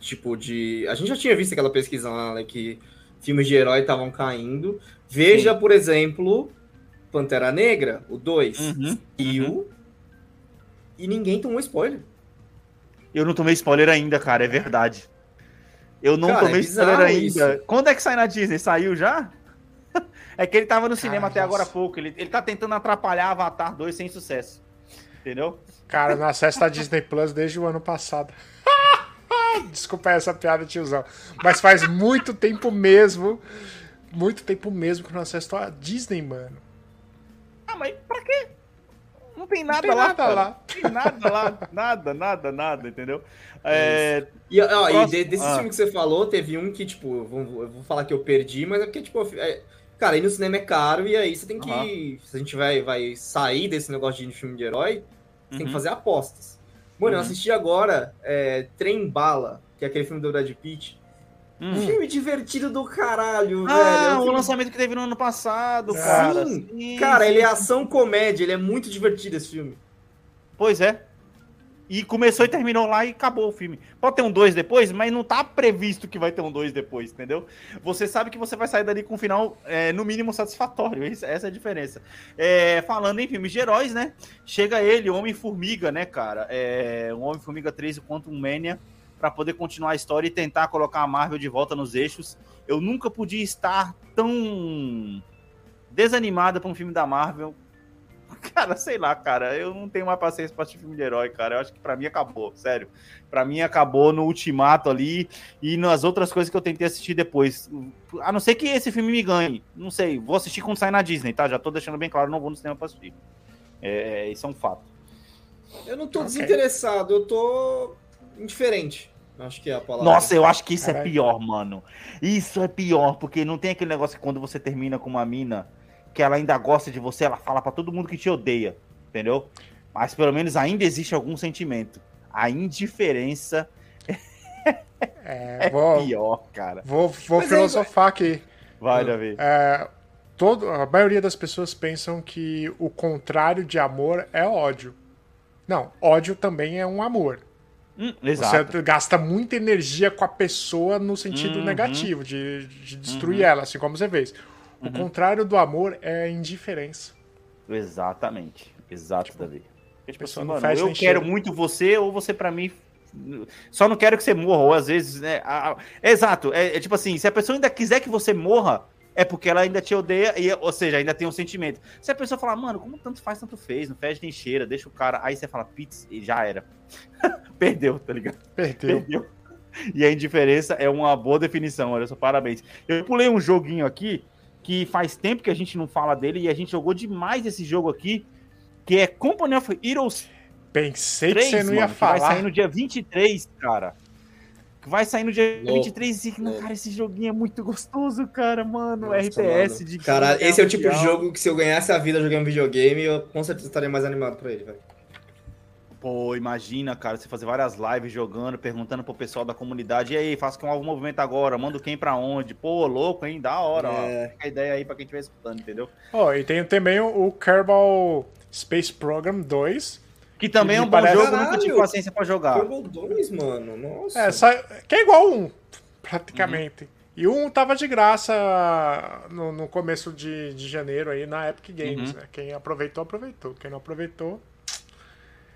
Tipo, de. A gente já tinha visto aquela pesquisa lá, né, que filmes de herói estavam caindo. Veja, por exemplo, Pantera Negra, o 2. Uhum, E uhum. o. E ninguém tomou spoiler. Eu não tomei spoiler ainda, cara, é verdade. Eu não Cara, tomei é spoiler ainda. isso. Quando é que sai na Disney? Saiu já? [LAUGHS] é que ele tava no cinema até nossa. agora há pouco. Ele, ele tá tentando atrapalhar Avatar 2 sem sucesso. Entendeu? Cara, não acesso a Disney Plus desde o ano passado. [LAUGHS] Desculpa essa piada, tiozão. Mas faz muito tempo mesmo. Muito tempo mesmo que eu não acesso a Disney, mano. Ah, mas pra quê? Não tem nada tem lá. nada lá. Não tem nada lá. Nada, nada, nada, entendeu? É, E, ó, e de- desses Ah. filmes que você falou, teve um que, tipo, eu vou, eu vou falar que eu perdi, mas é porque, tipo, é- Cara, ir no cinema é caro e aí você tem que. Aham. Se a gente vai, vai sair desse negócio de ir no filme de herói, você tem que Uhum. fazer apostas. Mano, eu Uhum. assisti agora é, Trem Bala, que é aquele filme do Brad Pitt. Hum. Filme divertido do caralho, velho. Ah, É um o filme- lançamento que teve no ano passado, Sim, cara. Cara, sim. ele é ação comédia, ele é muito divertido esse filme. Pois é. E começou e terminou lá e acabou o filme. Pode ter um 2 depois, mas não tá previsto que vai ter um 2 depois, entendeu? Você sabe que você vai sair dali com um final, é, no mínimo, satisfatório. [LAUGHS] Essa é a diferença. É, falando em filmes de heróis, né? Chega ele, Homem-Formiga, né, cara? É, o Homem-Formiga 3 quanto um Mania, pra poder continuar a história e tentar colocar a Marvel de volta nos eixos. Eu nunca podia estar tão desanimada pra um filme da Marvel [LAUGHS] Cara, sei lá, cara. Eu não tenho mais paciência pra assistir filme de herói, cara. Eu acho que pra mim acabou, sério. Pra mim acabou no Ultimato ali e nas outras coisas que eu tentei assistir depois. A não ser que esse filme me ganhe. Não sei. Vou assistir quando sair na Disney, tá? Já tô deixando bem claro, não vou no cinema pra assistir. É, isso é um fato. Eu não tô Ok. desinteressado, eu tô indiferente. Acho que é a palavra. Nossa, eu acho que isso é Caralho. pior, mano. Isso é pior, porque não tem aquele negócio que quando você termina com uma mina que ela ainda gosta de você, ela fala pra todo mundo que te odeia, entendeu? Mas pelo menos ainda existe algum sentimento. A indiferença [LAUGHS] É, é vou, pior, cara. vou, vou Mas aí, filosofar aqui. Vai, Davi. É, todo, a maioria das pessoas pensam que o contrário de amor é ódio. Não, ódio também é um amor. Hum. Você gasta muita energia com a pessoa no sentido Uhum. negativo, de, de destruir ela, assim como você fez. O contrário do amor é a indiferença. Exatamente. Exato, Davi. Porque, tipo assim, mano, eu quero cheira. muito você ou você pra mim. Só não quero que você morra, ou às vezes, né? a- a- Exato. É, é tipo assim, se a pessoa ainda quiser que você morra, é porque ela ainda te odeia, e, ou seja, ainda tem um sentimento. Se a pessoa falar, mano, como tanto faz, tanto fez, não fede nem cheira, deixa o cara. Aí você fala, pizza, e já era. [LAUGHS] Perdeu, tá ligado? Perdeu. Perdeu. E a indiferença é uma boa definição, olha só, parabéns. Eu pulei um joguinho aqui que faz tempo que a gente não fala dele e a gente jogou demais esse jogo aqui, que é Company of Heroes Pensei 3, que você não mano, ia que vai falar. sair no dia 23, cara. Que vai sair no dia Louco, 23 e, louco. cara, esse joguinho é muito gostoso, cara, mano. Nossa, RTS mano. de Cara, esse é o tipo de jogo que se eu ganhasse a vida jogando videogame, eu com certeza estaria mais animado pra ele, velho. Pô, imagina, cara, você fazer várias lives jogando, perguntando pro pessoal da comunidade, e aí, faço com algum movimento agora, mando quem pra onde? Pô, louco, hein? Da hora, É. ó. Fica a ideia aí pra quem estiver escutando, entendeu? Ó, e tem também o, o Kerbal Space Program 2. Que também é um bom parece- jogo, nunca Caralho! tive paciência pra jogar. Turbo 2, mano, nossa. É, sai- que é igual um, praticamente. E um tava de graça no, no começo de, de janeiro aí na Epic Games, Uhum. né? Quem aproveitou, aproveitou. Quem não aproveitou,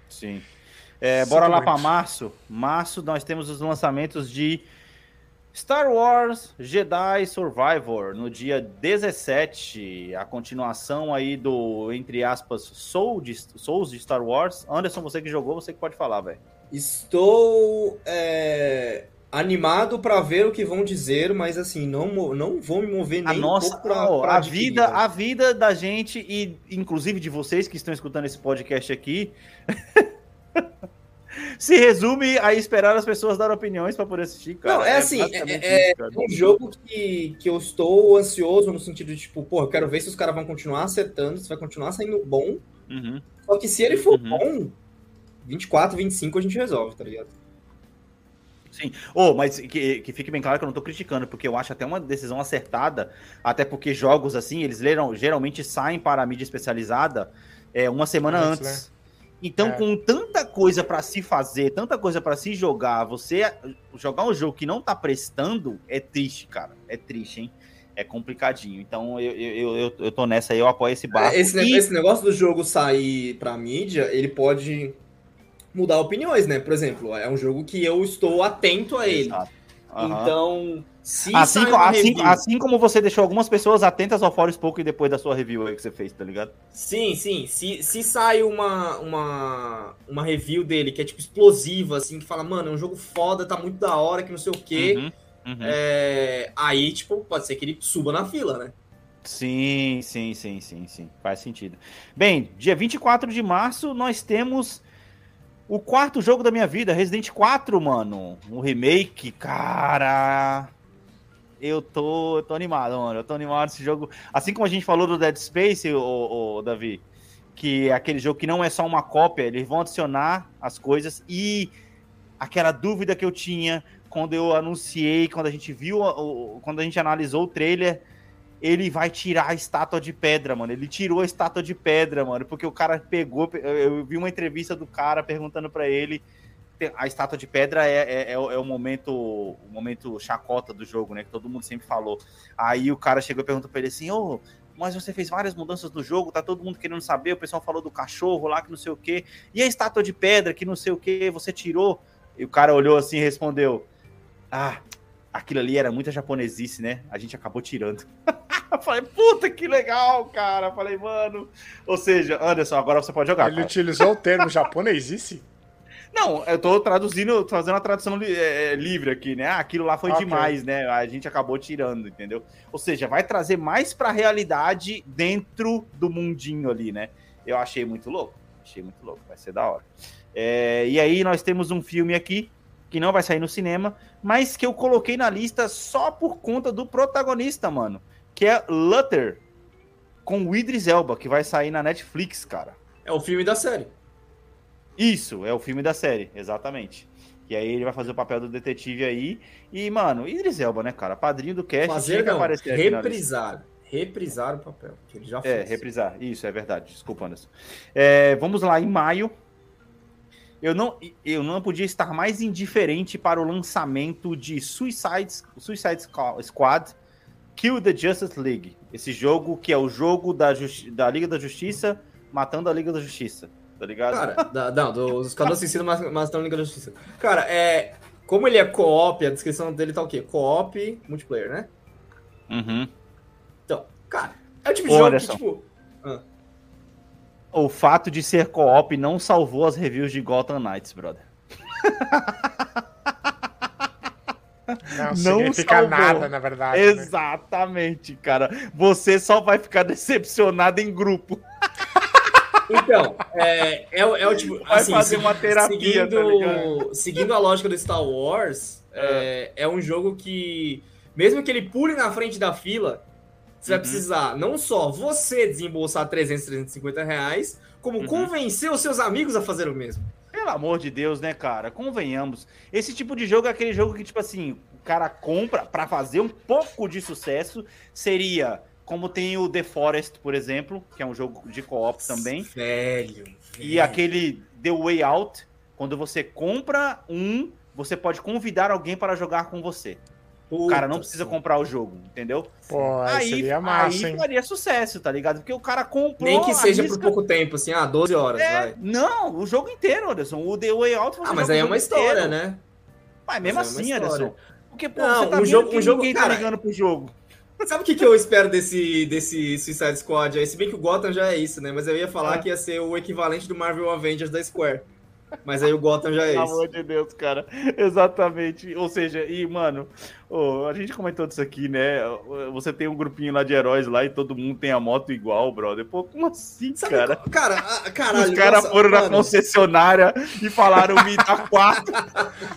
Sim. É, bora lá pra março. Março nós temos os lançamentos de Star Wars Jedi Survivor no dia 17, a continuação aí do entre aspas Soul de, Souls de Star Wars. Anderson, você que jogou, você que pode falar, velho. Estou é, animado pra ver o que vão dizer, mas assim, não, não vou me mover nem A nossa, um pra, ó, pra a vida, a vida da gente e inclusive de vocês que estão escutando esse podcast aqui, [LAUGHS] se resume a esperar as pessoas darem opiniões para poder assistir, cara. Não, é assim, basicamente é- isso. É um jogo que, que eu estou ansioso no sentido de, tipo, pô, eu quero ver se os caras vão continuar acertando, se vai continuar saindo bom. Uhum. Só que se ele for Uhum. bom, 24, 25 a gente resolve, tá ligado? Sim. Oh, mas que, que fique bem claro que eu não tô criticando, porque eu acho até uma decisão acertada, até porque jogos assim, eles leram, geralmente saem para a mídia especializada é, uma semana Antes, antes. Então, É. com tanta coisa para se fazer, tanta coisa para se jogar, você jogar um jogo que não tá prestando é triste, cara. É triste, hein? É complicadinho. Então, eu, eu, eu, eu tô nessa aí, eu apoio esse barco. Esse, E- esse negócio do jogo sair pra mídia, ele pode mudar opiniões, né? Por exemplo, é um jogo que eu estou atento a ele. Exato. Aham. Então, se Assim, assim, review- assim como você deixou algumas pessoas atentas ao Forspoken depois da sua review aí que você fez, tá ligado? Sim, sim. Se, se sai uma, uma, uma review dele que é tipo explosiva, assim, que fala, mano, é um jogo foda, tá muito da hora, que não sei o quê. Uhum, uhum. é, aí, tipo, pode ser que ele suba na fila, né? Sim, sim, sim, sim, sim. Faz sentido. Bem, dia 24 de março nós temos o quarto jogo da minha vida, Resident 4, mano. Um remake, cara. eu tô, eu tô animado, mano. Eu tô animado esse jogo. Assim como a gente falou do Dead Space, o, o Davi, que é aquele jogo que não é só uma cópia, eles vão adicionar as coisas e aquela dúvida que eu tinha quando eu anunciei, quando a gente viu, quando a gente analisou o trailer, ele vai tirar a estátua de pedra, mano. Ele tirou a estátua de pedra, mano, porque o cara pegou. Eu vi uma entrevista do cara perguntando para ele. A estátua de pedra é, é, é, é, o momento o momento chacota do jogo, né? Que todo mundo sempre falou. Aí o cara chegou e perguntou pra ele assim: Ô, oh, mas você fez várias mudanças no jogo, tá todo mundo querendo saber. O pessoal falou do cachorro lá que não sei o quê. E a estátua de pedra que não sei o quê, você tirou? E o cara olhou assim e respondeu: Ah, aquilo ali era muita japonesice, né? A gente acabou tirando. [LAUGHS] [LAUGHS] falei, puta que legal, cara. Falei, mano. Ou seja, Anderson, agora você pode jogar. Ele cara. utilizou o [LAUGHS] termo japonesice? Não, eu tô traduzindo, fazendo a tradução é, livre aqui, né? Ah, aquilo lá foi okay. demais, né? A gente acabou tirando, entendeu? Ou seja, vai trazer mais pra realidade dentro do mundinho ali, né? Eu achei muito louco. Achei muito louco, vai ser da hora. É, e aí nós temos um filme aqui que não vai sair no cinema, mas que eu coloquei na lista só por conta do protagonista, mano que é Luther, com o Idris Elba, que vai sair na Netflix, cara. É o filme da série. Isso, é o filme da série, exatamente. E aí ele vai fazer o papel do detetive aí. E, mano, Idris Elba, né, cara? Padrinho do cast. Fazer não, reprisar. Reprisar o papel, que ele já fez. É, reprisar. Isso, é verdade. Desculpa, Anderson. É, vamos lá, em maio. Eu não, eu não podia estar mais indiferente para o lançamento de Suicide, Suicide Squad Kill the Justice League. Esse jogo que é o jogo da, da Liga da Justiça matando a Liga da Justiça. Tá ligado? Cara, da, não, dos Esquadrão Suicida matando a Liga da Justiça. Cara, é. Como ele é co-op, a descrição dele tá o quê? Co-op multiplayer, né? Uhum. Então, cara, é o tipo de jogo que, tipo. Ah. O fato de ser co-op não salvou as reviews de Gotham Knights, brother. [LAUGHS] Não, significa salvou. nada, na verdade. Né? Exatamente, né? cara. Você só vai ficar decepcionado em grupo. Então, é, é, é o tipo. Vai assim, fazer uma terapia, tá seguindo, tá seguindo a lógica do Star Wars, é. é, é um jogo que, mesmo que ele pule na frente da fila, você uhum. vai precisar não só você desembolsar 300, 350 reais, como uhum. convencer os seus amigos a fazer o mesmo. Pelo amor de Deus, né, cara? Convenhamos. Esse tipo de jogo é aquele jogo que, tipo assim, o cara compra para fazer um pouco de sucesso. Seria como tem o The Forest, por exemplo, que é um jogo de co-op também. Velho, velho. E aquele The Way Out, quando você compra um, você pode convidar alguém para jogar com você. Puta o cara não precisa comprar o jogo, entendeu? Pô, aí seria massa, aí hein? faria sucesso, tá ligado? Porque o cara comprou. Nem que seja por pouco tempo, assim, ah, 12 horas, é, vai. Não, o jogo inteiro, Anderson. O The Way Out Ah, mas aí é uma história, inteiro. né? Mas mesmo mas assim, é Anderson. Porque, pô, não, você tá um jogo, um jogo, ninguém tá cara, tá ligando pro jogo. [LAUGHS] Sabe o que, que eu espero desse, desse Suicide Squad aí? Se bem que o Gotham já é isso, né? Mas eu ia falar ah. que ia ser o equivalente do Marvel Avengers da Square. Mas aí o Gotham já é isso. Pelo amor de Deus, cara. Exatamente. Ou seja, e, mano, oh, a gente comentou disso aqui, né? Você tem um grupinho lá de heróis lá e todo mundo tem a moto igual, brother. Pô, como assim, Sabe, cara? Cara, caralho. Os caras foram mano. na concessionária e falaram: me dá quatro.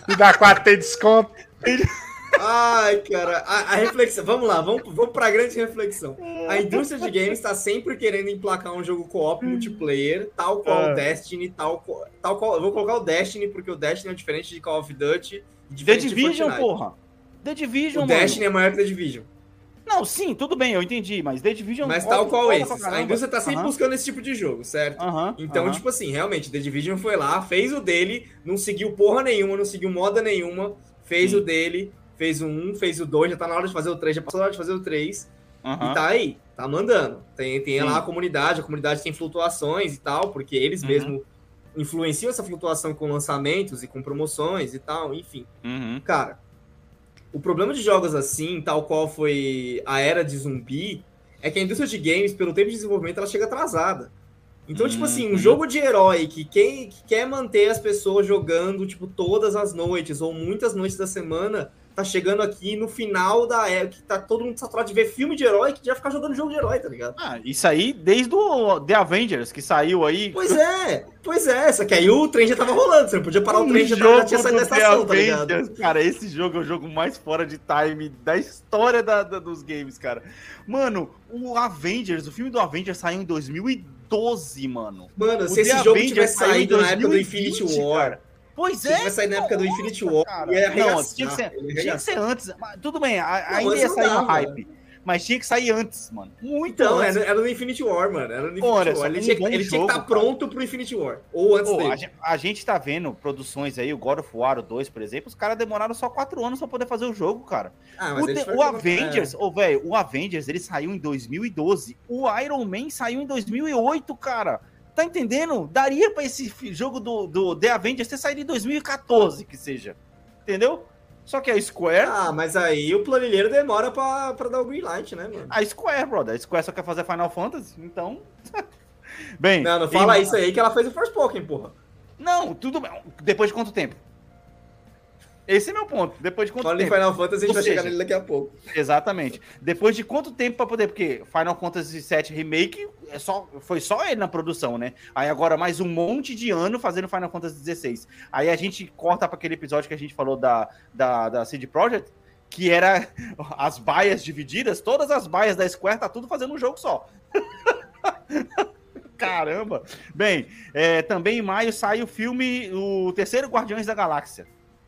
me dá quatro, tem desconto. [LAUGHS] Ai, cara, a, a, reflexão. Vamos lá, vamos, vamos pra grande reflexão. A indústria de games está sempre querendo emplacar um jogo co-op multiplayer, tal qual o é. Destiny, tal, tal qual. Eu vou colocar o Destiny, porque o Destiny é diferente de Call of Duty. The Division, porra. The Division, o mano. Destiny é maior que The Division. Não, sim, tudo bem, eu entendi, mas The Division... Mas tal qual esse. A indústria tá sempre buscando esse tipo de jogo, certo? então, tipo assim, realmente, The Division foi lá, fez o dele, não seguiu porra nenhuma, não seguiu moda nenhuma, fez sim. o dele, fez o 1, fez o 2, já tá na hora de fazer o 3, já passou na hora de fazer o 3. Uhum. E tá aí, tá mandando. Tem, tem lá a comunidade, a comunidade tem flutuações e tal, porque eles uhum. mesmo influenciam essa flutuação com lançamentos e com promoções e tal, enfim. Uhum. Cara, o problema de jogos assim, tal qual foi a era de zumbi, é que a indústria de games, pelo tempo de desenvolvimento, ela chega atrasada. Então, tipo assim, um uhum. jogo de herói que, quem, que quer manter as pessoas jogando, tipo, todas as noites ou muitas noites da semana, tá chegando aqui no final da época que tá todo mundo saturado de ver filme de herói que já ficar jogando jogo de herói, tá ligado? Ah, isso aí desde o The Avengers, que saiu aí. Pois é, pois é, só que aí o trem já tava rolando, você não podia parar o trem, já, tava, já tinha saído da estação, tá ligado? Cara, esse jogo é o jogo mais fora de time da história da- da- dos games, cara. Mano, o Avengers, o filme do Avengers saiu em 2012, mano. Mano, O se esse jogo Avengers tivesse saído na época do 2020, Infinity War, cara. Pois se é. tivesse saído na época do Infinity War, cara. ia Não, tinha que, ser, tinha que ser antes. Mas Tudo bem, ainda ia sair no hype. Mas tinha que sair antes, mano. Muito Então, antes. era, era no Infinity War, mano. Era no Infinity Olha, War. Ele, tinha, ele tinha que jogo, estar cara. pronto pro Infinity War. Ou antes Pô, dele. a, a gente tá vendo produções aí, o God of War o 2, por exemplo, os caras demoraram só 4 anos pra poder fazer o jogo, cara. Ah, O, foram- o Avengers, ô, velho, o Avengers, ele saiu em 2012. O Iron Man saiu em 2008, cara. Tá entendendo? Daria pra esse jogo do, do The Avengers ter saído em 2014, que seja. Entendeu? Só que a Square. Ah, mas aí o planilheiro demora pra, pra dar o green light, né, mano? A Square, brother. A Square só quer fazer Final Fantasy, então. [LAUGHS] Bem. Não, não fala em- isso aí que ela fez o First Pokémon, porra. Não, tudo bem. Depois de quanto tempo? Esse é meu ponto. Depois de quanto em tempo? Final Fantasy, a gente Ou vai chegar seja, nele daqui a pouco. Exatamente. Depois de quanto tempo pra poder. Porque Final Fantasy VII Remake é só, foi só ele na produção, né? Aí agora mais um monte de ano fazendo Final Fantasy XVI. Aí a gente corta pra aquele episódio que a gente falou da, da, da CD Projekt, que era [LAUGHS] as baias divididas, todas as baias da Square, tá tudo fazendo um jogo só. [LAUGHS] Caramba! Bem, é, também em maio sai o filme, o terceiro Guardiões da Galáxia.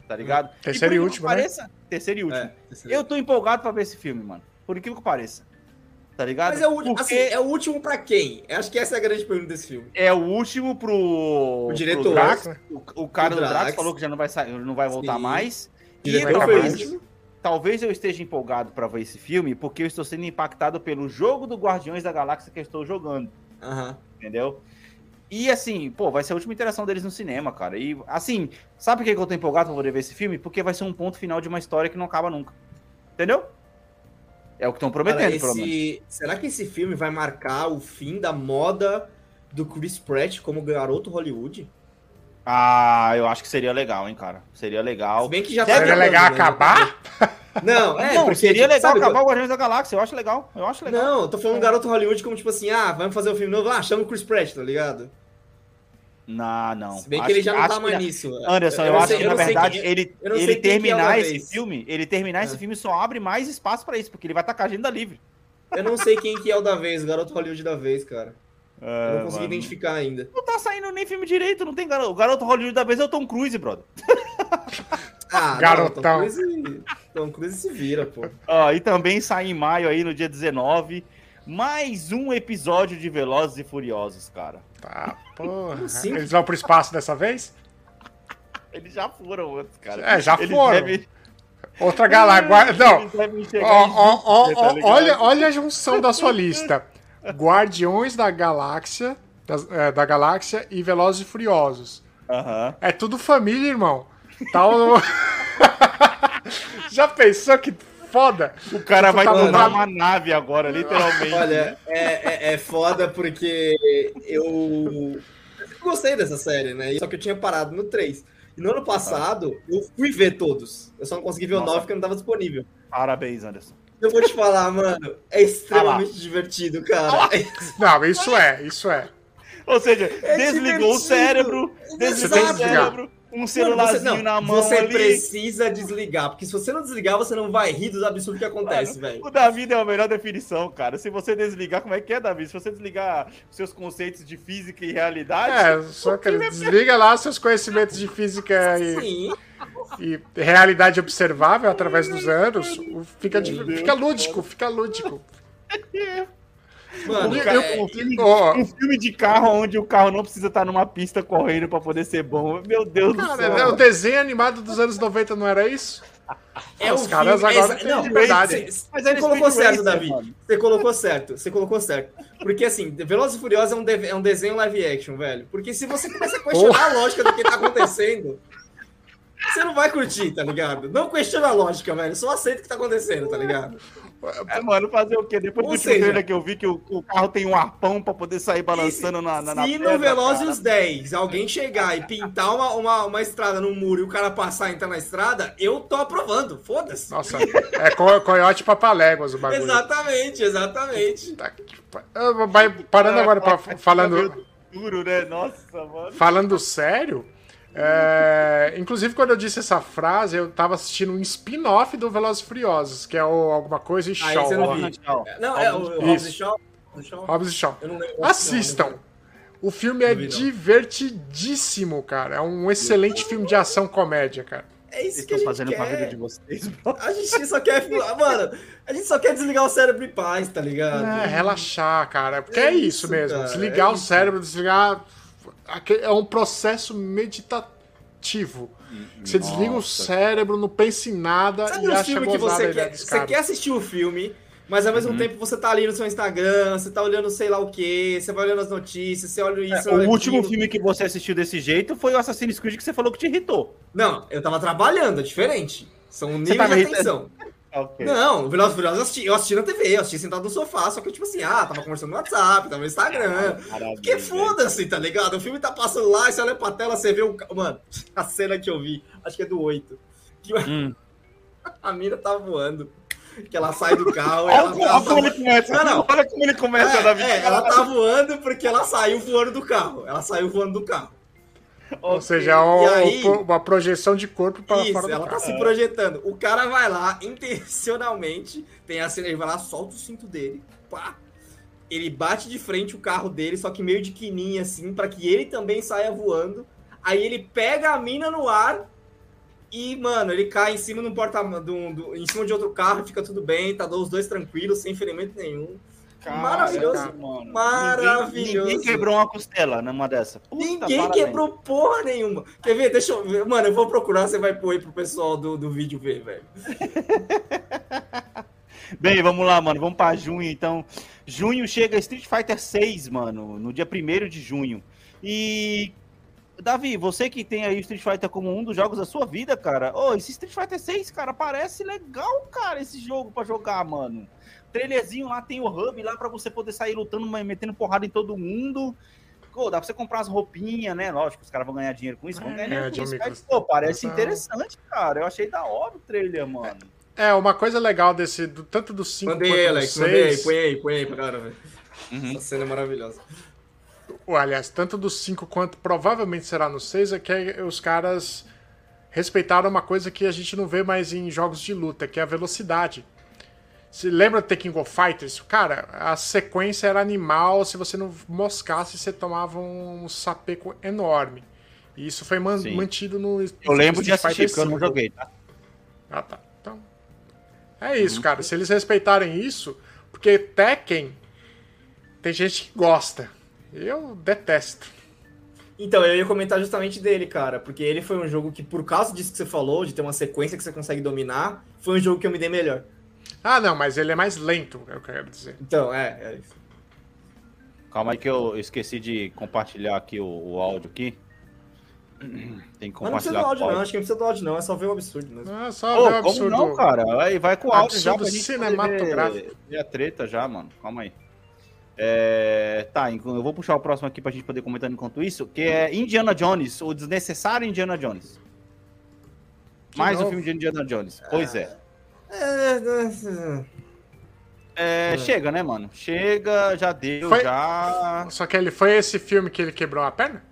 Tá ligado? Terceiro e por último, né? pareça- Terceiro e último. É, Eu tô empolgado pra ver esse filme, mano. Por incrível que pareça. Tá ligado? Mas é o, último, Porque assim, é o último pra quem? Eu acho que essa é a grande pergunta desse filme. é o último pro. O diretor. pro Drax. né? O, o cara O do Drax Drax. falou que já não vai, sair, não vai voltar Sim. mais. E talvez, talvez eu esteja empolgado pra ver esse filme, porque eu estou sendo impactado pelo jogo do Guardiões da Galáxia que eu estou jogando. Entendeu? E assim, pô, vai ser a última interação deles no cinema, cara. E assim, sabe por que eu tô empolgado pra poder ver esse filme? Porque vai ser um ponto final de uma história que não acaba nunca. Entendeu? É o que estão prometendo, Cara, pelo menos. esse... Será que esse filme vai marcar o fim da moda do Chris Pratt como garoto Hollywood? Ah, eu acho que seria legal, hein, cara. Seria legal. Se bem que já tá Seria legal né? acabar? [LAUGHS] Não, é, não, porque, seria tipo, legal sabe, acabar o Guardiões da Galáxia. Eu acho legal. Eu acho legal. Não, eu tô falando garoto Hollywood como tipo assim, ah, vamos fazer um filme novo, ah, chama o Chris Pratt, tá ligado? Não, não. Se bem que Acho ele já não tá que mais nisso. Anderson, eu, não acho sei- que eu na verdade ele, eu não sei ele que é o terminar esse vez. filme, ele terminar É. esse filme só abre mais espaço pra isso, porque ele vai estar com a agenda livre. Eu não sei quem que é o da vez, o garoto Hollywood da vez, cara. Eu É, não consegui identificar ainda. Não tá saindo nem filme direito, não tem garoto. O garoto Hollywood da vez é o Tom Cruise, brother. [LAUGHS] Ah, Garotão. Não, Tom, Cruise, Tom Cruise se vira, pô. Ó, e também sai em maio aí, no dia 19, mais um episódio de Velozes e Furiosos, cara. Tá, porra. assim? Eles vão pro espaço dessa vez? Eles já foram antes, cara. É, já Eles foram. devem- Outra galáxia. Não. Ó, ó, ó, tá olha, olha a junção da sua lista. Guardiões da Galáxia, das- é, da Galáxia e Velozes e Furiosos. Aham. É tudo família, irmão. Tá o... [LAUGHS] Já pensou que foda? O cara vai tá mandando- uma nave agora, literalmente. Olha, é, é, é foda porque eu... eu gostei dessa série, né? Só que eu tinha parado no 3. E no ano passado, eu fui ver todos. Eu só não consegui ver o Nossa. 9 porque não tava disponível. Parabéns, Anderson. Eu vou te falar, mano, é extremamente divertido, cara. Não, isso é, isso é. Ou seja, É desligou o divertido. cérebro, desligou tem que o cérebro, um Mano, celularzinho você, não, na mão você ali. precisa desligar, porque se você não desligar, você não vai rir dos absurdos que acontece, velho. O Davi deu a melhor definição, cara. Se você desligar, como é que é, Davi? Se você desligar seus conceitos de física e realidade, É, só que desliga lá seus conhecimentos de física e, Sim, e realidade observável através dos anos. Fica, Deus, fica lúdico, fica lúdico. [LAUGHS] mano, Um é- um filme, Ó, um filme de carro onde o carro não precisa estar numa pista correndo pra poder ser bom. Meu Deus do cara, céu. né, o desenho animado dos anos 90 não era isso? é Os um caras filme- agora exa- não. Você, Mas você era colocou certo, Racer, Davi. mano. Você colocou certo. Você colocou certo. Porque assim, Velozes e Furiosos é um, de- é um desenho live action, velho. Porque se você começa a questionar a lógica do que tá acontecendo, Você não vai curtir, tá ligado? Não questiona a lógica, velho. Só aceita o que tá acontecendo, tá ligado? É, mano, fazer o quê? Depois Ou do seja- trailer que eu vi que o, o carro tem um arpão pra poder sair balançando na, na, na Se no pedra, Velozes cara. e os 10 alguém chegar e pintar uma, uma, uma estrada no muro e o cara passar e entrar na estrada, eu tô aprovando. Foda-se. Nossa, é co coiote papaléguas o bagulho. Exatamente, exatamente. Tá que pa- Ah, Vai parando agora pra, [LAUGHS] falando, Duro, né? Nossa, mano. falando sério. É, inclusive, quando eu disse essa frase, eu tava assistindo um spin-off do Velozes e Furiosos, que é o Alguma Coisa e Aí Shaw. você não. Tchau. Não, é o. Hobbs e Shaw. Hobbs e Shaw. Assistam. O filme é Não vi, não. divertidíssimo, cara. É um excelente filme de ação comédia, cara. É isso Vocês que a estão gente fazendo com a vida quer. de vocês, bro. A gente só quer. Mano, a gente só quer desligar o cérebro em paz, tá ligado? É, relaxar, cara. Porque É é, isso, isso, mesmo. cara, desligar é o isso. cérebro, desligar. É um processo meditativo. Você desliga o Nossa. cérebro, não pensa em nada Sabe e acha filme que você quer, você cara. quer assistir o filme, mas ao mesmo Uhum. tempo você tá ali no seu Instagram, você tá olhando sei lá o que, você vai olhando as notícias, você olha isso. É, o olha último aquilo. filme que você assistiu desse jeito foi o Assassin's Creed que você falou que te irritou. Não, eu tava trabalhando, é diferente. São níveis de atenção. Ok. Não, o Velozes e Furiosos eu assisti, eu assisti na TV, eu assisti sentado no sofá, só que tipo assim, ah, tava conversando no WhatsApp, tava no Instagram. Maravilha, Porque foda-se, tá ligado? O filme tá passando lá, e você olha pra tela, você vê o. Mano, [LAUGHS] a cena que eu vi, acho que é do 8. Que Hum. [LAUGHS] a mina tá voando. Que ela sai do carro Olha, [LAUGHS] ela, como- ela olha como tá- ele começa. Não, não. Olha como ele começa na É, vida. é, ela tá voando porque ela saiu voando do carro. Ela saiu voando do carro. Ou seja, é um- aí- uma projeção de corpo para Isso, fora ela tá se projetando. O cara vai lá, [LAUGHS] intencionalmente, tem a cena, ele vai lá, solta o cinto dele, pá. Ele bate de frente o carro dele, só que meio de quininha, assim, pra que ele também saia voando. Aí ele pega a mina no ar e, mano, ele cai em cima do porta do, do- em cima de outro carro fica tudo bem, tá os dois tranquilos, sem ferimento nenhum. Maravilhoso. mano. Maravilhoso. Ninguém, ninguém quebrou uma costela numa dessa. Puta, Ninguém parabéns. quebrou porra nenhuma. Quer ver? Deixa eu ver. Mano, eu vou procurar, você vai pôr aí pro pessoal do, do vídeo ver, velho. [LAUGHS] Bem, vamos lá, mano. Vamos pra junho, então. Junho chega Street Fighter 6, mano, no dia 1 de junho. E. Davi, você que tem aí o Street Fighter como um dos jogos da sua vida, cara. Ô, esse Street Fighter 6, cara, parece legal, cara, esse jogo pra jogar, mano. Trailerzinho lá, tem o hub lá pra você poder sair lutando, mas metendo porrada em todo mundo. Pô, dá pra você comprar as roupinhas, né? Lógico, os caras vão ganhar dinheiro com isso, vão ganhar dinheiro com John isso. Mas, pô, parece Essa- interessante, cara. Eu achei da hora o trailer, mano. É, uma coisa legal desse, do, tanto do 5 Mandei quanto aí, do Alex, mandei aí, 6. põe aí, põe aí pra galera ver. Uhum. Essa cena é maravilhosa. Aliás, tanto do 5 quanto provavelmente será no 6, é que os caras respeitaram uma coisa que a gente não vê mais em jogos de luta, que é a velocidade. Se lembra do The King of Fighters? Cara, a sequência era animal, se você não moscasse, você tomava um sapeco enorme. E isso foi man- Sim. mantido no Eu lembro de assistir, porque eu não 5. joguei, tá? Ah, tá. Então. É isso, cara. Se eles respeitarem isso, porque Tekken tem gente que gosta. Eu detesto. Então, eu ia comentar justamente dele, cara, porque ele foi um jogo que, por causa disso que você falou, de ter uma sequência que você consegue dominar, foi um jogo que eu me dei melhor. Ah, não, mas ele é mais lento, é o que eu quero dizer. Então, é, é isso. Calma aí que eu esqueci de compartilhar aqui o, o áudio aqui. [CLEARS THROAT] Tem que Mas não precisa compartilhar do áudio, não. Acho que não precisa do áudio, não. É só ver o absurdo mesmo. Não é só Ô, ver o como absurdo. não, cara? Aí vai com o áudio já pra cinematográfico. ver, ver a treta já, mano. Calma aí. É, tá, eu vou puxar o próximo aqui pra gente poder comentar enquanto isso, que é Indiana Jones, o desnecessário Indiana Jones. Mais um novo? filme de Indiana Jones. Pois é. É, é, É, Chega, né, mano? Chega, já deu, Foi- já. Só que ele foi esse filme que ele quebrou a perna?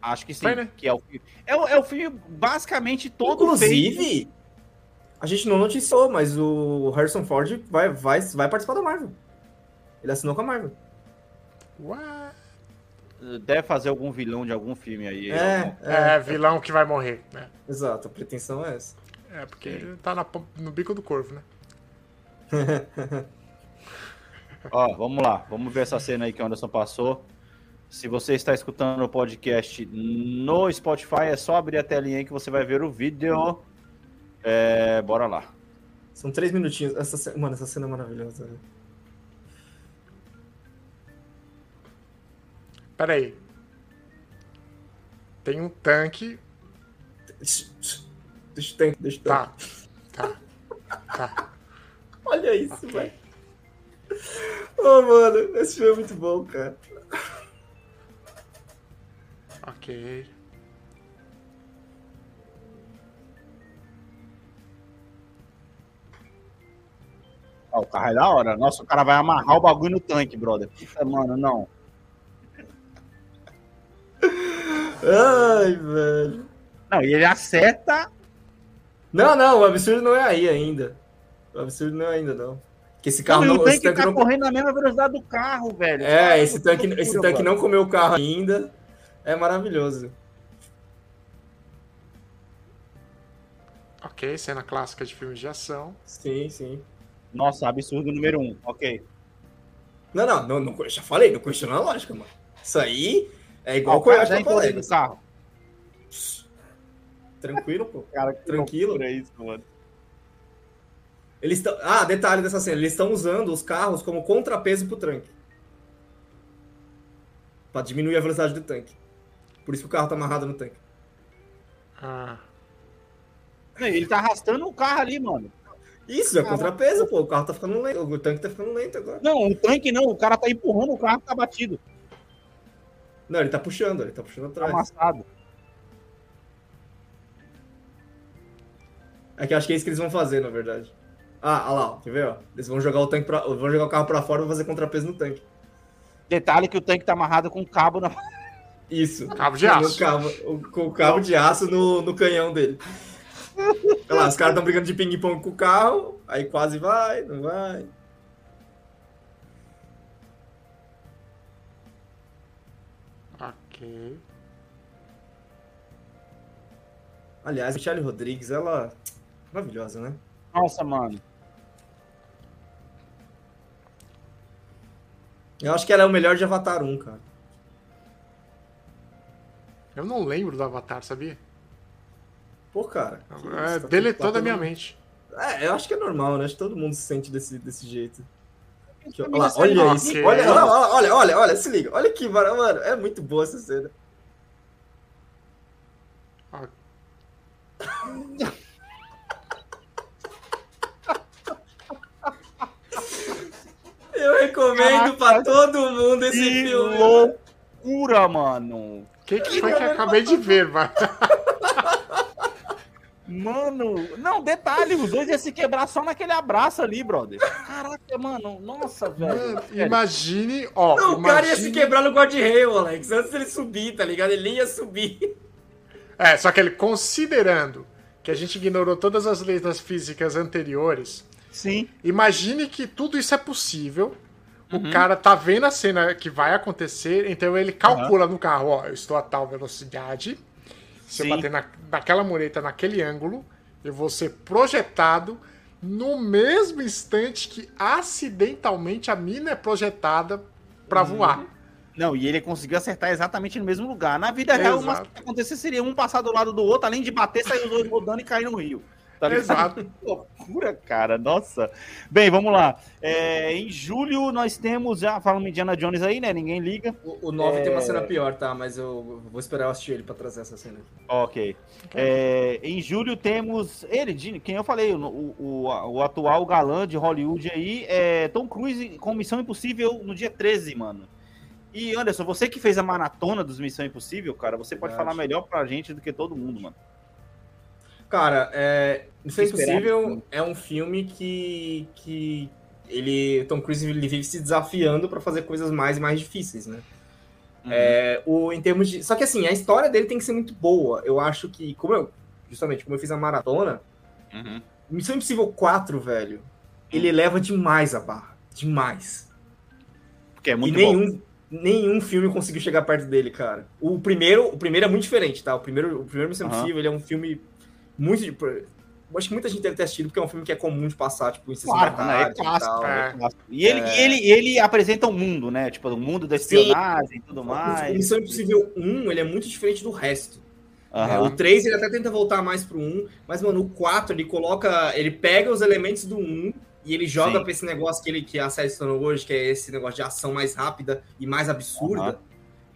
Acho que sim. Foi, né? Que é, o, é, o, é o filme basicamente todo feito. Inclusive, a gente não noticiou, mas o Harrison Ford vai, vai, vai participar da Marvel. Ele assinou com a Marvel. Ué. Deve fazer algum vilão de algum filme aí. É, algum- É, é, vilão que vai morrer, né? exato. A pretensão é essa. É, porque ele tá na no bico do corvo, né? [LAUGHS] Ó, vamos lá. Vamos ver essa cena aí que o Anderson passou. Se você está escutando o podcast no Spotify, é só abrir a telinha aí que você vai ver o vídeo. É, bora lá. São três minutinhos. Essa, ce- mano, essa cena é maravilhosa. Pera aí. Tem um tanque. Deixa deixa o tanque. Tá. Tá. Tá. [LAUGHS] Olha isso, Ok. velho. Ô, mano, esse filme é muito bom, cara. Ok. O carro é da hora. Nossa, o cara vai amarrar o bagulho no tanque, brother. Puta, mano, não. [LAUGHS] Ai, velho. Não, e ele acerta. Não, não, o absurdo não é aí ainda. O absurdo não é ainda, não. Que esse carro Não, não. o Esse tanque tanque tá não... correndo na mesma velocidade do carro, velho. É, Cara, esse que tanque, loucura, esse tanque não comeu o carro ainda. É maravilhoso. Ok, cena clássica de filmes de ação. Sim, sim. Nossa, absurdo número um. Ok. Não, não, não, não já falei, não questiona a lógica, mano. Isso aí é igual Ó, o o cara Coyote já da encolheu Colega. no carro. Tranquilo, pô. Cara, que Tranquilo. loucura isso, mano. Eles estão. Ah, detalhe dessa cena, eles estão usando os carros como contrapeso pro tanque. Pra diminuir a velocidade do tanque. Por isso que o carro tá amarrado no tanque. Ah, Não, Ele tá arrastando o carro ali, mano. Isso, é contrapeso, pô. O carro tá ficando lento. O tanque tá ficando lento agora. Não, o tanque não. O cara tá empurrando o carro que tá batido. Não, ele tá puxando, ele tá puxando Tá atrás. amassado. É que eu acho que é isso que eles vão fazer, na verdade. Ah, olha lá, quer ver, ó? Eles vão jogar o tanque pra... vão jogar o carro pra fora e vão fazer contrapeso no tanque. Detalhe que o tanque tá amarrado com um cabo na. [LAUGHS] Isso. Cabo de Com aço. o cabo- o- com o cabo de aço no, no canhão dele. Olha lá, os caras estão brigando de ping-pong com o carro, aí quase vai, não vai. ok. Aliás, a Michelle Rodrigues, ela. Maravilhosa, né? Nossa, mano. Eu acho que ela é o melhor de Avatar 1, cara. Eu não lembro do Avatar, sabia? Pô, cara. É, tá deletou da minha mente. É, eu acho que é normal, né? Acho que todo mundo se sente desse, desse jeito. Aqui, ó. Olha, olha isso. Olha, olha, olha, olha, olha, olha, se liga. Olha que mano, é muito boa essa cena. Ah, Eu recomendo pra todo mundo esse Que filme. loucura, mano. O que, que foi que eu acabei de ver, mano? [LAUGHS] Mano, não, detalhe, os dois iam se quebrar só naquele abraço ali, brother. Caraca, mano, nossa, velho. Imagine, ó. Não, o cara ia se imagine- quebrar no guarda-rail, Alex, antes dele subir, tá ligado? Ele ia subir. É, só que ele, considerando que a gente ignorou todas as leis das físicas anteriores, Sim. imagine que tudo isso é possível. Uhum. O cara tá vendo a cena que vai acontecer, então ele calcula no carro, ó, eu estou a tal velocidade. Se eu Sim. bater na, naquela mureta, naquele ângulo, eu vou ser projetado no mesmo instante que acidentalmente a mina é projetada pra Uhum. voar. Não, e ele conseguiu acertar exatamente no mesmo lugar. Na vida real, o que acontecer seria um passar do lado do outro, além de bater, sair os dois rodando e cair no rio. Tá ligado? Exato. Que loucura, cara. Nossa. Bem, vamos lá. É, em julho nós temos, já falamos Indiana Jones aí, né? Ninguém liga. O, o 9 tem uma É. cena pior, tá? Mas eu vou esperar eu assistir ele pra trazer essa cena. aqui. Ok. É, em julho temos ele, quem eu falei, o, o, o atual galã de Hollywood aí, é Tom Cruise com Missão Impossível no dia 13, mano. E Anderson, você que fez a maratona dos Missão Impossível, cara, você pode Verdade. falar melhor pra gente do que todo mundo, mano. Cara, é... Missão. Impossível é um filme que, que ele, Tom Cruise ele vive se desafiando pra fazer coisas mais e mais difíceis, né? É, o, em termos de... Só que assim, a história dele tem que ser muito boa. Eu acho que, como eu, justamente, como eu fiz a maratona, Uhum. Missão Impossível 4, velho, ele eleva demais a barra. Demais. Porque é muito e bom. nenhum, nenhum filme conseguiu chegar perto dele, cara. O primeiro, o primeiro é muito diferente, tá? O primeiro, o primeiro Missão Aham. Impossível, ele é um filme muito... de- acho que muita gente deve ter assistido, porque é um filme que é comum de passar, tipo, em Claro, né? É tarde e clássico, tal. é. é clássico. E, ele, e ele, ele apresenta o mundo, né? Tipo, o mundo da Sim. espionagem e tudo O mais. Missão Impossível 1, ele é muito diferente do resto. É, Aham. o 3 ele até tenta voltar mais pro 1, mas, mano, o 4 ele coloca. Ele pega os elementos do 1 e ele joga Sim. pra esse negócio que, ele, que a série se tornou hoje, que é esse negócio de ação mais rápida e mais absurda.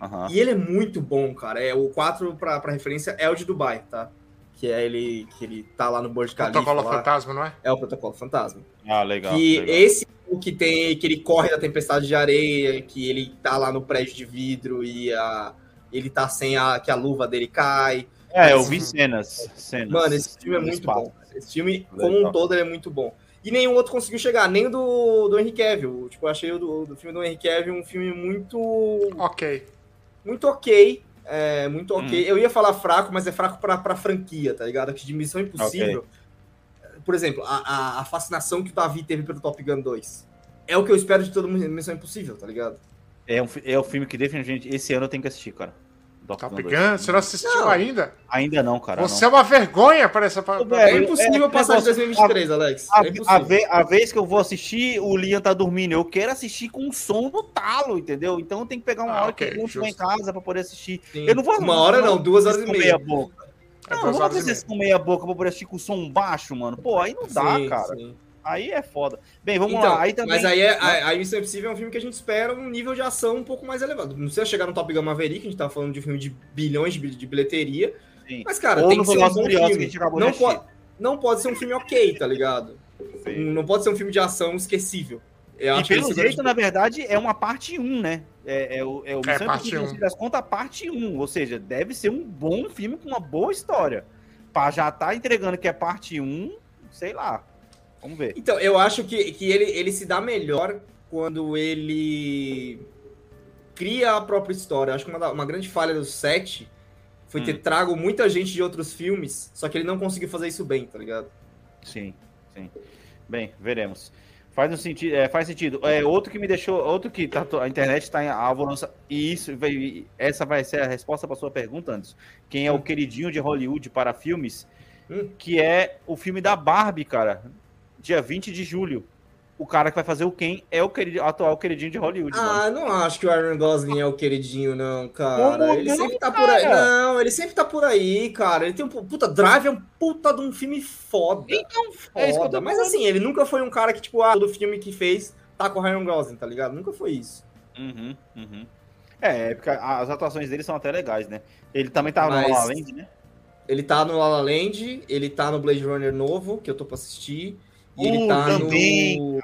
Aham. E ele é muito bom, cara. É, o 4, pra, pra referência, é o de Dubai, tá? Que é ele que ele tá lá no Burj Khalifa. Protocolo lá. Fantasma, não é? É o Protocolo Fantasma. Ah, legal. que legal. esse o que tem que ele corre da tempestade de areia, que ele tá lá no prédio de vidro e a ele tá sem a que a luva dele cai. É, eu vi cenas. cenas Mano, esse filme é muito espaço. bom. Esse filme, como Legal. um todo, ele é muito bom. E nenhum outro conseguiu chegar, nem o do, do Henry Cavill. Tipo, eu achei o do, do filme do Henry Cavill um filme muito Ok. muito ok. É, muito ok. Hum. Eu ia falar fraco, mas é fraco pra, pra franquia, tá ligado? Que de Missão Impossível. Por exemplo, a, a, fascinação que o Davi teve pelo Top Gun 2. É o que eu espero de todo mundo Missão Impossível, tá ligado? É um, é um filme que definitivamente esse ano eu tenho que assistir, cara. Top Top Gun Gun, 2. você não assistiu Não. ainda? Ainda não, cara. Você não. é uma vergonha para essa. pra- velho, É impossível é, passar de negócio- 2023, Alex. A, É a, ve- a vez que eu vou assistir, o Liam tá dormindo. Eu quero assistir com o som no talo, entendeu? Então tem que pegar uma Ah, hora ok, que ele não estiver em casa pra poder assistir. Sim. Eu não vou Uma hora não, duas horas e com meia. meia boca. É Não, não vou fazer meia. isso com meia boca pra poder assistir com o som baixo, mano. Pô, aí não dá, Sim, cara. sim. Aí é foda. Bem, vamos Então, lá. Aí também... Mas aí, é, aí, aí Missão Impossível é um filme que a gente espera um nível de ação um pouco mais elevado. Não precisa chegar no Top Gun Maverick, a gente tá falando de um filme de bilhões de, bil- de bilheteria. Sim. Mas, cara, Ou tem que ser um bom Furiosos que a filme. gente acabou Não de pode, não pode ser um filme ok, tá ligado? Sim. Não pode ser um filme de ação esquecível. Eu E pelo esse jeito, na verdade, é uma parte 1, né? É, é o, é o Missão parte Impossível, um. das contas, parte 1. Ou seja, deve ser um bom filme com uma boa história. Pra já tá entregando que é parte 1, sei lá. Vamos ver. Então, eu acho que, que ele, ele se dá melhor quando ele cria a própria história. Eu acho que uma, uma grande falha do 7 foi ter Hum. trago muita gente de outros filmes, só que ele não conseguiu fazer isso bem, tá ligado? Sim, sim. Bem, veremos. Faz, um sentido, é, faz sentido. É, outro que me deixou. Outro que tá, a internet está em alvoroço. E isso, vai- essa vai ser a resposta para sua pergunta, Anderson. Quem é o queridinho de Hollywood para filmes? Hum. Que é o filme da Barbie, cara. Dia 20 de julho. O cara que vai fazer o Ken é o querido, atual queridinho de Hollywood. mano. Ah, não acho que o Aaron Gosling é o queridinho, não, cara. Como ele não, sempre tá por aí. cara? Não, ele sempre tá por aí, cara. Ele tem um. Puta, Drive é um puta de um filme foda. Então, foda. é isso que eu tô Mas assim, ele nunca foi um cara que, tipo, ah, todo filme que fez tá com o Ryan Gosling, tá ligado? Nunca foi isso. Uhum, uhum. É, é porque as atuações dele são até legais, né? Ele também tá Mas- no La La Land, né? Ele tá no La La Land, ele tá no Blade Runner novo, que eu tô pra assistir. E ele Uh, tá também. no.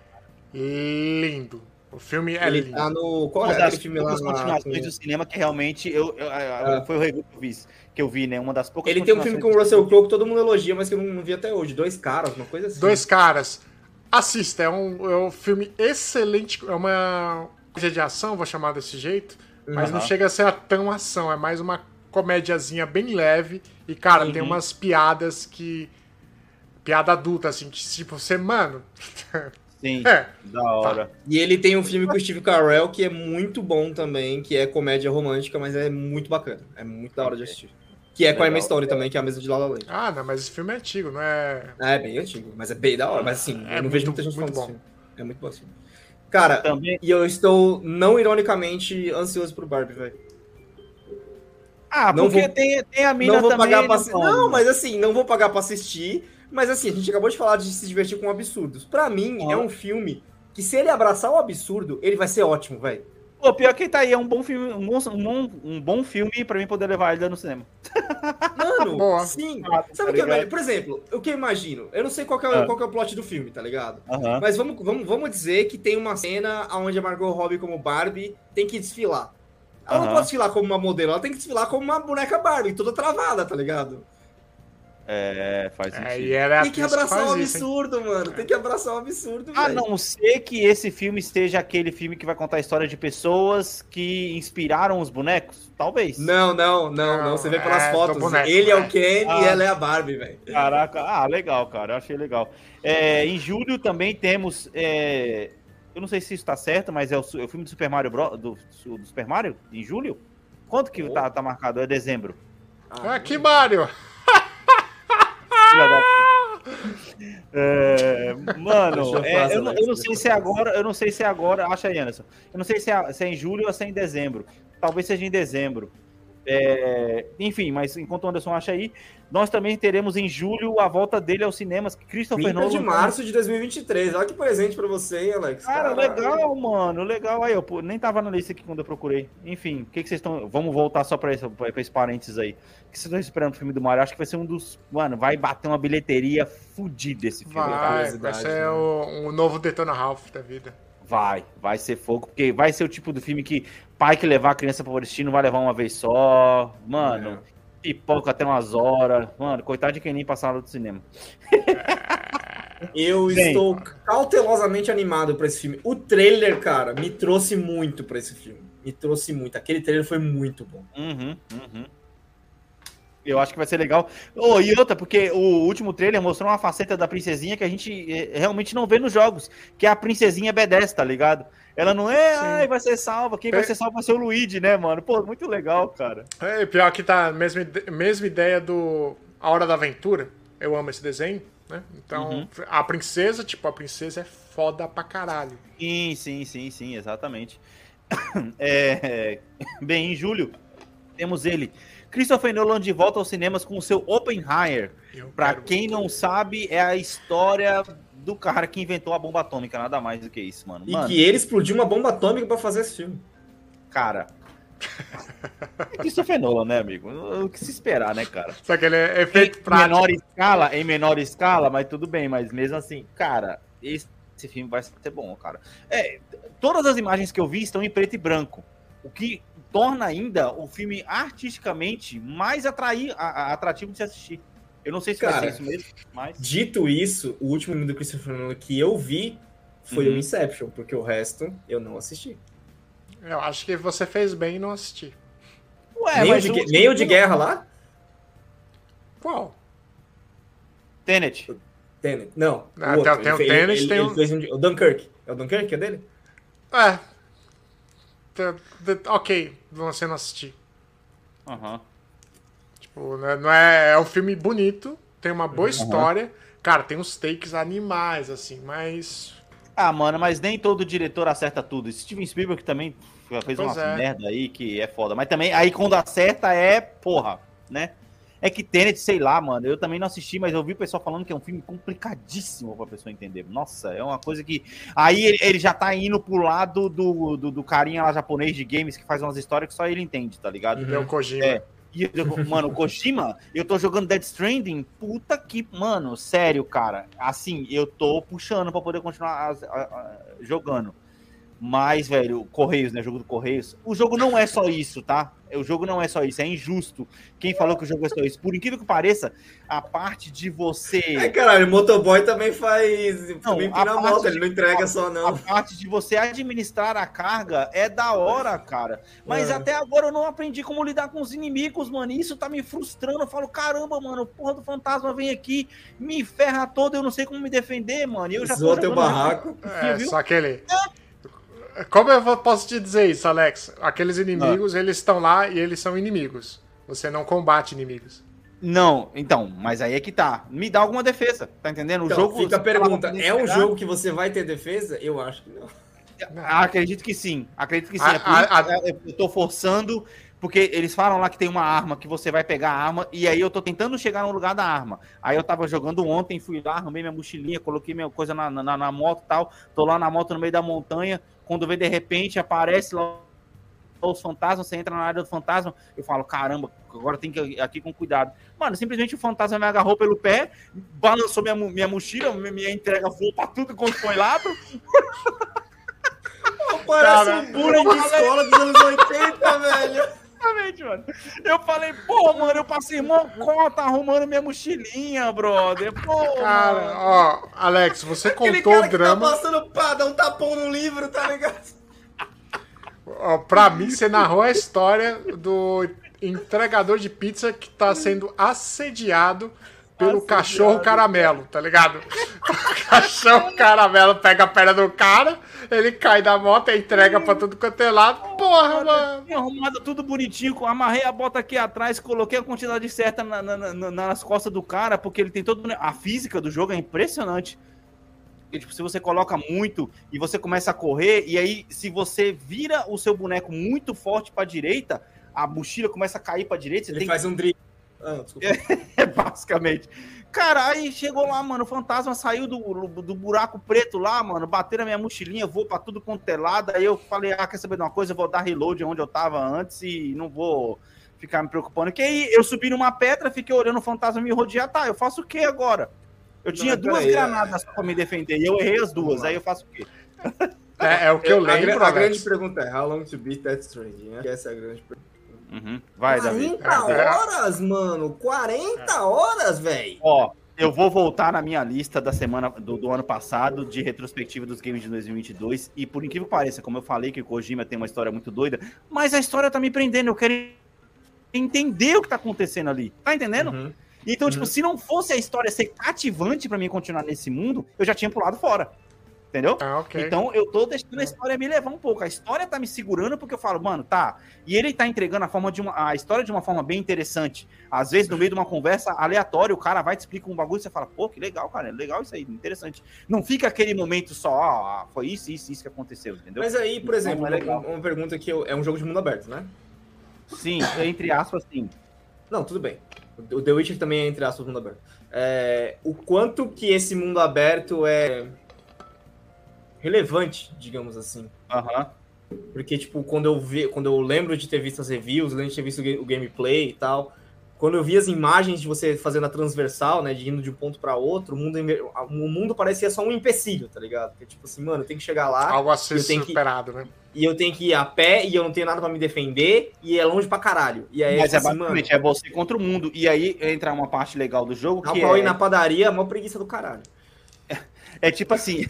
Lindo. O filme é Ele lindo. tá no. Qual Uma é das filme lá? poucas na- continuações do cinema que realmente eu, eu- Ah. foi o review que eu vi, que eu vi, né? Uma das poucas Ele tem um filme com o Russell Crowe que todo mundo elogia, mas que eu não, não vi até hoje. Dois caras, uma coisa assim. Dois caras. Assista, é um, é um filme excelente. É uma coisa de ação, vou chamar desse jeito. Mas não Aham. chega a ser tão ação, é mais uma comédiazinha bem leve. E, cara, tem Uhum. umas piadas que. Piada adulta, assim, que tipo, você, mano. Sim, [LAUGHS] É, da hora. E ele tem um filme com o Steve Carell que é muito bom também, que é comédia romântica, mas é muito bacana. É muito da hora de assistir. Que é com a Emma. Stone também, que é a mesma de La La Land. ah, não, mas esse filme é antigo, não é. É bem antigo, mas é bem da hora. Mas assim, É eu não vejo muito- muita gente falando bom. desse filme. É muito bom esse filme. Cara, Também. e eu estou, não ironicamente, ansioso pro Barbie, velho. Ah, Não porque vou- tem, tem a mina Não vou também. pagar pra né, mano? Não, mas assim, não vou pagar pra assistir. Mas assim, a gente acabou de falar de se divertir com absurdos. Pra mim, Ah. é um filme que se ele abraçar o absurdo, ele vai ser ótimo, velho. Pô, pior que tá aí, é um bom filme, um bom, um bom, um bom filme pra mim poder levar ele no cinema. [LAUGHS] Mano, Boa. sim. Ah, Sabe o tá que é ligado? melhor? Por exemplo, o que eu imagino? Eu não sei qual que é, o- Ah. qual que é o plot do filme, tá ligado? Aham. Mas vamos, vamos, vamos dizer que tem uma cena onde a Margot Robbie, como Barbie, tem que desfilar. Ela não pode desfilar como uma modelo, ela tem que desfilar como uma boneca Barbie, toda travada, tá ligado? É, faz É, sentido. e ela é a Tem que abraçar o faz isso, absurdo, mano. Tem que abraçar o absurdo, A velho. não ser que esse filme esteja aquele filme que vai contar a história de pessoas que inspiraram os bonecos. Talvez. Não, não, não, não. Você vê pelas É, fotos. boneco, ele é o Ken Ah. e ela é a Barbie, velho. Caraca, ah, legal, cara. Eu achei legal. É, em julho também temos. é, eu não sei se isso tá certo, mas é o, é o filme do Super Mario Bros. Do, do Super Mario? Em julho? Quanto que tá, tá marcado? É dezembro. Ah, que Mario! Filha da- É, mano, é, eu, não, eu não sei se é agora, eu não sei se é agora, acha aí, Anderson. Eu não sei se é, se é em julho ou se é em dezembro. Talvez seja em dezembro. É, enfim, mas enquanto o Anderson acha aí, nós também teremos em julho a volta dele aos cinemas. Christopher 30 Nolan. de março de 2023. Olha que presente pra você, hein, Alex? Cara, Caralho. legal, mano, legal. Aí, eu nem tava na lista aqui quando eu procurei. Enfim, o que, que vocês estão. Vamos voltar só pra esse, pra esse parênteses aí. O que vocês estão esperando do filme do Mario? Acho que vai ser um dos. Mano, vai bater uma bilheteria fodida esse filme. Vai, vai ser né? o, o novo Detona Ralph da vida. Vai, vai ser fogo, porque vai ser o tipo do filme que pai que levar a criança pra assistir não vai levar uma vez só. Mano, pipoca até umas horas. Mano, coitado de quem nem hora do cinema. Eu Bem. estou cautelosamente animado pra esse filme. O trailer, cara, me trouxe muito pra esse filme. Me trouxe muito. Aquele trailer foi muito bom. Uhum, uhum. Eu acho que vai ser legal. Oh, e outra, porque o último trailer mostrou uma faceta da princesinha que a gente eh, realmente não vê nos jogos, que é a princesinha B10, tá ligado? Ela não é, ai, vai ser salva, quem vai É. ser salva vai ser o Luigi, né, mano? Pô, muito legal, cara. É, pior que tá a mesma, mesma ideia do A Hora da Aventura. Eu amo esse desenho, né? Então, Uhum. a princesa, tipo, a princesa é foda pra caralho. Sim, sim, sim, sim, exatamente. [COUGHS] É, [COUGHS] bem, em julho, temos ele. Christopher Nolan de volta aos cinemas com o seu Oppenheimer. Quero- quem não sabe, é a história do cara que inventou a bomba atômica, nada mais do que isso, mano. E Mano, que ele explodiu uma bomba atômica pra fazer esse filme. cara. [LAUGHS] É Christopher Nolan, né, amigo? O que se esperar, né, cara? Só que ele é Em efeito prático. menor escala, em menor escala, mas tudo bem, mas mesmo assim, cara, esse, esse filme vai ser bom, cara. É, todas as imagens que eu vi estão em preto e branco, o que torna ainda o filme artisticamente mais atrair, a- a- atrativo de se assistir. Eu não sei se vai Cara, ser isso mesmo, mas. Dito isso, o último filme do Christopher Nolan que eu vi foi Uhum. o Inception, porque o resto eu não assisti. Eu acho que você fez bem em não assistir. Ué, nem, o mas de, o- nem o de guerra lá? Qual? Tenet. Tenet. Não. Ah, outro. tem- tem o Tenet, ele- tem ele o- fez um de- o Dunkirk. É o Dunkirk, é dele? É. Ok, você não assistir. Aham. Tipo, né, não é, é um filme bonito, tem uma boa história. Cara, tem uns takes animais, assim, mas. Ah, mano, mas nem todo diretor acerta tudo. Steven Spielberg também fez Pois umas é. merda aí que é foda. Mas também, aí quando acerta é porra, né? É que Tenet, sei lá, mano, eu também não assisti, mas eu vi o pessoal falando que é um filme complicadíssimo pra pessoa entender. Nossa, é uma coisa que. Aí ele, ele já tá indo pro lado do, do, do carinha lá japonês de games que faz umas histórias que só ele entende, tá ligado? É o Kojima. É. E, eu- mano, Kojima, eu tô jogando Dead Stranding, puta que. Mano, sério, cara. Assim, eu tô puxando pra poder continuar a- a- jogando. Mas, velho, Correios, né? Jogo do Correios. O jogo não é só isso, tá? O jogo não é só isso, é injusto. Quem falou que o jogo é só isso? Por incrível que pareça, a parte de É, você. caralho, o motoboy também faz. Não, também a empina a moto, ele de- não entrega só, A não. parte de você administrar a carga é da hora, cara. Mas É. até agora eu não aprendi como lidar com os inimigos, mano. E isso tá me frustrando. Eu falo, caramba, mano, o porra do fantasma vem aqui, me ferra todo, eu não sei como me defender, mano. E eu já tô Zoa teu barraco. É, viu? só aquele. Como eu posso te dizer isso, Alex? Aqueles inimigos, eles estão lá e eles são inimigos. Você não combate inimigos. Não, então, mas aí é que tá. Me dá alguma defesa, tá entendendo? O Então, jogo. fica a pergunta: é um pegar? jogo que você vai ter defesa? Eu acho que não. Ah, acredito que sim. Acredito que sim. A- É por a- isso que eu tô forçando, porque eles falam lá que tem uma arma que você vai pegar a arma, e aí eu tô tentando chegar no lugar da arma. Aí eu tava jogando ontem, fui lá, arrumei minha mochilinha, coloquei minha coisa na, na, na moto e tal. Tô lá na moto no meio da montanha. Quando vem de repente, aparece lá os fantasmas, você entra na área do fantasma, eu falo, caramba, agora tem que ir aqui com cuidado. Mano, simplesmente o fantasma me agarrou pelo pé, balançou minha, minha mochila, minha, minha entrega voou pra tudo quanto foi lado. Parece Cara, um bullying de escola dos anos 80, velho. Exatamente, mano. Eu falei, pô, mano, eu passei mó cota arrumando minha mochilinha, brother. Pô, Cara, mano. ó, Alex, você Aquele contou o que drama. tá passando pá, dá um tapão no livro, tá ligado? Ó, pra mim, você narrou a história do entregador de pizza que tá sendo assediado pelo Assediado. cachorro caramelo, tá ligado? O [LAUGHS] cachorro caramelo pega a perna do cara, ele cai da moto e entrega pra tudo quanto é lado. Porra, mano. Tinha arrumado tudo bonitinho, amarrei a bota aqui atrás, coloquei a quantidade certa na- na- na- nas costas do cara, porque ele tem todo. A física do jogo é impressionante. Porque, tipo, se você coloca muito e você começa a correr, e aí, se você vira o seu boneco muito forte pra direita, a mochila começa a cair pra direita, você Ele tem faz um drible. Ah, desculpa. [LAUGHS] É, basicamente. Cara, aí chegou lá, mano, o fantasma saiu do, do buraco preto lá, mano, bateu na minha mochilinha, vou pra tudo quanto é lado. Aí eu falei, ah, quer saber de uma coisa? Eu vou dar reload onde eu tava antes e não vou ficar me preocupando. Que aí eu subi numa pedra, fiquei olhando o fantasma me rodear, tá, eu faço o que agora? Eu tinha Não, duas peraí, granadas só pra me defender e eu errei as duas, aí eu faço o quê? É, é o que eu, a, lembro, a Alex. grande pergunta é: How long to beat that strange? Né? Essa é a grande pergunta. Uhum. Vai, Davi. 40 horas, mano! 40 horas, velho! Ó, eu vou voltar na minha lista da semana do, do ano passado de retrospectiva dos games de 2022 e por incrível que pareça, como eu falei que o Kojima tem uma história muito doida, mas a história tá me prendendo, eu quero entender o que tá acontecendo ali. Tá entendendo? Uhum. Então, tipo, Uhum. se não fosse a história ser cativante pra mim continuar nesse mundo, eu já tinha pulado fora. Entendeu? Ah, ok. Então eu tô deixando a história me levar um pouco. A história tá me segurando porque eu falo, mano, tá. E ele tá entregando a forma de uma, a história de uma forma bem interessante. Às vezes, no meio de uma conversa aleatória, o cara vai te explica um bagulho e você fala, pô, que legal, cara, é legal isso aí, interessante. Não fica aquele momento só, ah, foi isso, isso, isso que aconteceu, entendeu? Mas aí, por exemplo, é uma pergunta que eu- é um jogo de mundo aberto, né? Sim, entre aspas, sim. Não, tudo bem. O The Witcher também é entre aspas mundo aberto. É, o quanto que esse mundo aberto é relevante, digamos assim. Aham. Porque, tipo, quando eu, vi, quando eu lembro de ter visto as reviews, lembro de ter visto o ga- o gameplay e tal, quando eu vi as imagens de você fazendo a transversal, né, de indo de um ponto pra outro, o mundo, o mundo parecia só um empecilho, tá ligado? Porque, tipo assim, mano, eu tenho que chegar lá Algo a ser tenho que- superado, né? e eu tenho que ir a pé e eu não tenho nada pra me defender e é longe pra caralho. E aí, Mas é tipo assim, basicamente, é você contra o mundo. E aí entra uma parte legal do jogo Dá que pra é... ir na padaria, mó preguiça do caralho. É tipo assim.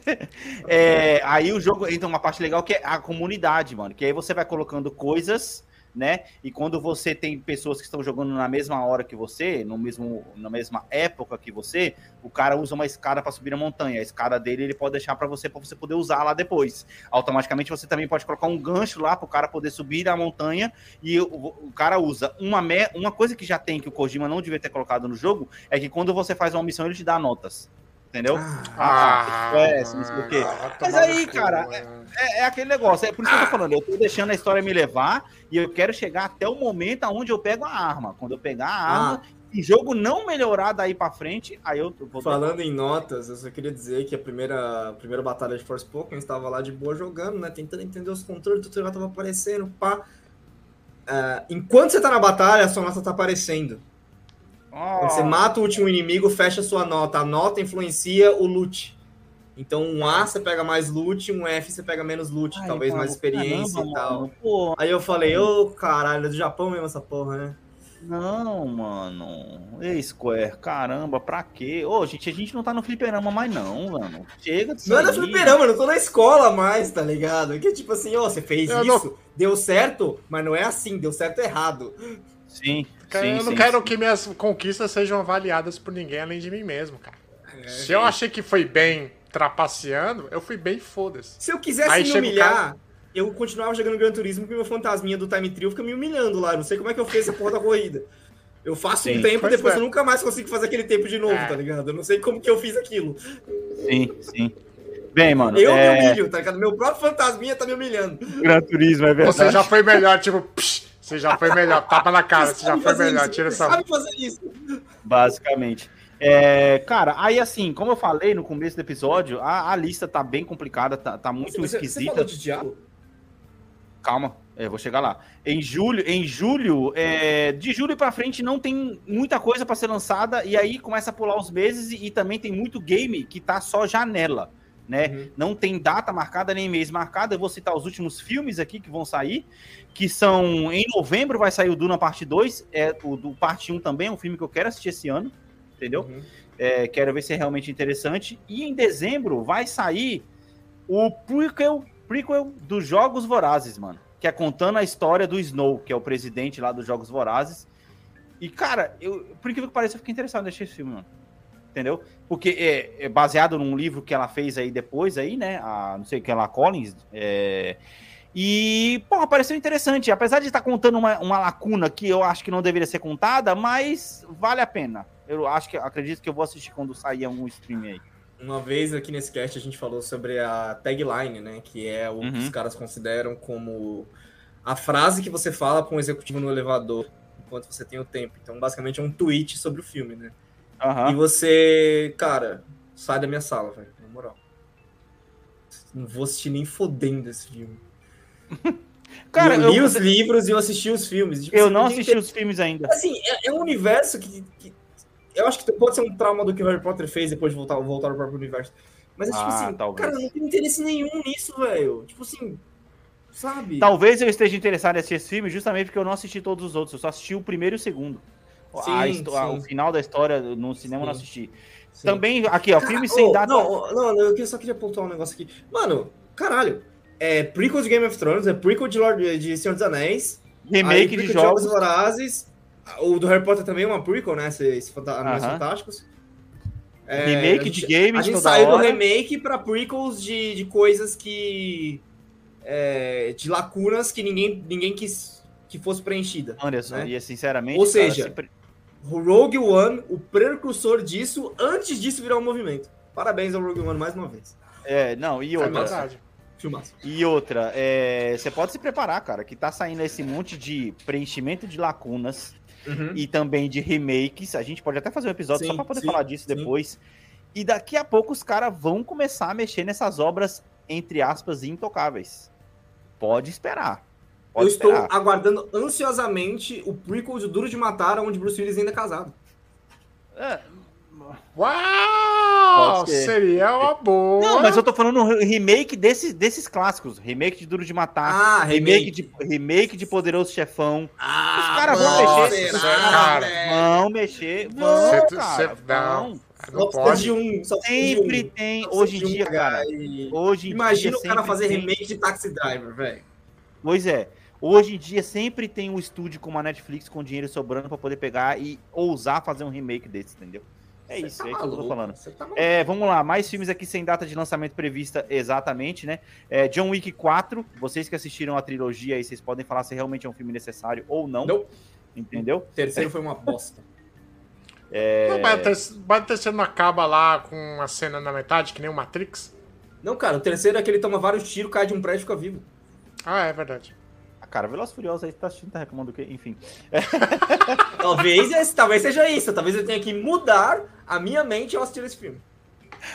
[LAUGHS] é, aí o jogo entra uma parte legal que é a comunidade, mano. Que aí você vai colocando coisas, né? E quando você tem pessoas que estão jogando na mesma hora que você, no mesmo, na mesma época que você, o cara usa uma escada para subir a montanha. A escada dele ele pode deixar para você para você poder usar lá depois. Automaticamente você também pode colocar um gancho lá para o cara poder subir a montanha e o, o cara usa uma me, uma coisa que já tem que o Kojima não devia ter colocado no jogo é que quando você faz uma missão ele te dá notas. Entendeu? Ah, é, não sei o quê. ah, Mas aí, cara, mano. É, é aquele negócio, é por isso que eu tô falando, eu tô deixando a história me levar e eu quero chegar até o momento onde eu pego a arma. Quando eu pegar a arma e o jogo não melhorar daí pra frente, aí eu vou. Falando em notas, eu só queria dizer que a primeira, a primeira batalha de Force Pokémon estava lá de boa jogando, né? Tentando entender os controles, o tutorial tava aparecendo, pá. Ah, enquanto você tá na batalha, a sua nota tá aparecendo. Quando você mata o último inimigo, fecha sua nota. A nota influencia o loot. Então, um A você pega mais loot, um F você pega menos loot, Ai, talvez mano, mais experiência caramba, e tal. mano, Aí eu falei, ô caralho, é do Japão mesmo essa porra, né? não, mano. Ei, Square, caramba, pra quê? Ô, gente, a gente não tá no fliperama mais, não, mano. Chega disso Não é aí. fliperama, eu não tô na escola mais, tá ligado? Que tipo assim, ó, você fez Eu isso, deu certo, mas não é assim, deu certo errado. Sim, Cara, sim, eu não sim, quero sim. que minhas conquistas sejam avaliadas por ninguém além de mim mesmo, cara. É, Se eu achei que foi bem trapaceando, eu fui bem foda-se. Se eu quisesse Aí me humilhar, eu continuava jogando Gran Turismo porque meu fantasminha do Time Trio fica me humilhando lá. Eu não sei como é que eu fiz essa porra da corrida. Eu faço Sim, um tempo, pois depois é. eu nunca mais consigo fazer aquele tempo de novo, É. tá ligado? Eu não sei como que eu fiz aquilo. Sim, sim. Bem, mano, Eu me é... humilho, tá ligado? Meu próprio fantasminha tá me humilhando. Gran Turismo, é verdade. Você já foi melhor, tipo, psh, [LAUGHS] você já foi melhor, tapa na cara, você já Sabe foi melhor, isso, tira você essa. Sabe fazer isso. Basicamente. É, cara, aí assim, como eu falei no começo do episódio, a, a lista tá bem complicada, tá, tá muito Você- Você esquisita. falou de diabo? Calma, eu vou chegar lá. Em julho, em julho, é, de julho pra frente não tem muita coisa pra ser lançada e aí começa a pular os meses e, e também tem muito game que tá só janela, né? Uhum. Não tem data marcada nem mês marcado. Eu vou citar os últimos filmes aqui que vão sair, que são em novembro vai sair o Duna parte 2, é o do parte 1 também, é um filme que eu quero assistir esse ano, entendeu? Uhum. É, quero ver se é realmente interessante. E em dezembro vai sair o prequel, prequel dos Jogos Vorazes, mano. Que é contando a história do Snow, que é o presidente lá dos Jogos Vorazes. E, cara, eu, por incrível que pareça, eu fiquei interessado em assistir esse filme, mano. Entendeu? Porque é, é baseado num livro que ela fez aí depois, aí, né? A, não sei o que ela, Collins. é, E, porra, pareceu interessante. Apesar de estar contando uma, uma lacuna que eu acho que não deveria ser contada, mas vale a pena. Eu acho que acredito que eu vou assistir quando sair algum stream aí. Uma vez aqui nesse cast a gente falou sobre a tagline, né? Que é o que Uhum. os caras consideram como a frase que você fala para um executivo no elevador enquanto você tem o tempo. Então, basicamente, é um tweet sobre o filme, né? Aham. E você, cara, sai da minha sala, velho, na moral. Não vou assistir nem fodendo esse filme. [LAUGHS] Cara, eu li eu, os livros e eu assisti os filmes. Tipo, eu assim, não tem assisti os filmes ainda. Assim, é, é um universo que, que- Eu acho que pode ser um trauma do que o Harry Potter fez depois de voltar, voltar ao próprio universo. Mas é tipo Ah, assim, talvez. cara, eu não tenho interesse nenhum nisso, velho. Tipo assim, sabe? Talvez eu esteja interessado em assistir esse filme justamente porque eu não assisti todos os outros. Eu só assisti o primeiro e o segundo. A Sim, a- sim. o final da história no cinema eu não Sim. assisti. Sim. Também, aqui, ó, Cara, filme sem oh, data. Não, não, eu só queria pontuar um negócio aqui. Mano, caralho. É prequel de Game of Thrones, é prequel de, Lord, de Senhor dos Anéis. remake aí de prequel jogos. Vorazes. O do Harry Potter também é uma prequel, né? Esse, esse Fanta- Animais Aham. Fantásticos. É, Remake de games A gente saiu do remake pra prequels de, de coisas que. é, de lacunas que ninguém, ninguém quis que fosse preenchida. Anderson, né? e sinceramente. Ou cara, seja, se pre- O Rogue One, o precursor disso, antes disso virar um movimento. Parabéns ao Rogue One mais uma vez. É, não, e É outra. verdade. Filmaço. E outra, é, você pode se preparar, cara, que tá saindo esse monte de preenchimento de lacunas Uhum. e também de remakes. A gente pode até fazer um episódio só Sim, pra poder sim, falar disso sim. depois. E daqui a pouco os caras vão começar a mexer nessas obras, entre aspas, intocáveis. Pode esperar. Pode Eu estou esperar. aguardando ansiosamente o prequel de Duro de Matar, onde Bruce Willis ainda é casado. É, Uau! Seria uma boa. Não, mas eu tô falando um remake desses, desses clássicos. Remake de Duro de Matar. Ah, remake, de, remake de Poderoso Chefão. Ah, Os caras vão mexer. será, cara. Vão mexer. Vão, Cê- cara. cê- não, Só não precisa pode. de um. Só precisa de Sempre um. tem, hoje em um dia, cara. e- Hoje em Imagina dia o cara sempre fazer tem- remake de Taxi Driver, velho. Pois é. Hoje em dia sempre tem um estúdio como a Netflix com dinheiro sobrando pra poder pegar e ousar fazer um remake desse, entendeu? É Cê isso, tá é isso que eu tô falando. tá. É, vamos lá, mais filmes aqui sem data de lançamento prevista exatamente, né? É, John Wick 4, vocês que assistiram a trilogia aí, vocês podem falar se realmente é um filme necessário ou não, Não. entendeu? O terceiro foi uma bosta. [LAUGHS] Não, mas, o terceiro, mas o terceiro não acaba lá com uma cena na metade, que nem o Matrix? Não, cara, o terceiro é que ele toma vários tiros, cai de um prédio e fica vivo. Ah, é verdade. Cara, Velozes e Furiosos aí tá assistindo, tá reclamando do quê? Enfim. [LAUGHS] Talvez, esse- talvez seja isso. Talvez eu tenha que mudar a minha mente ao assistir esse filme.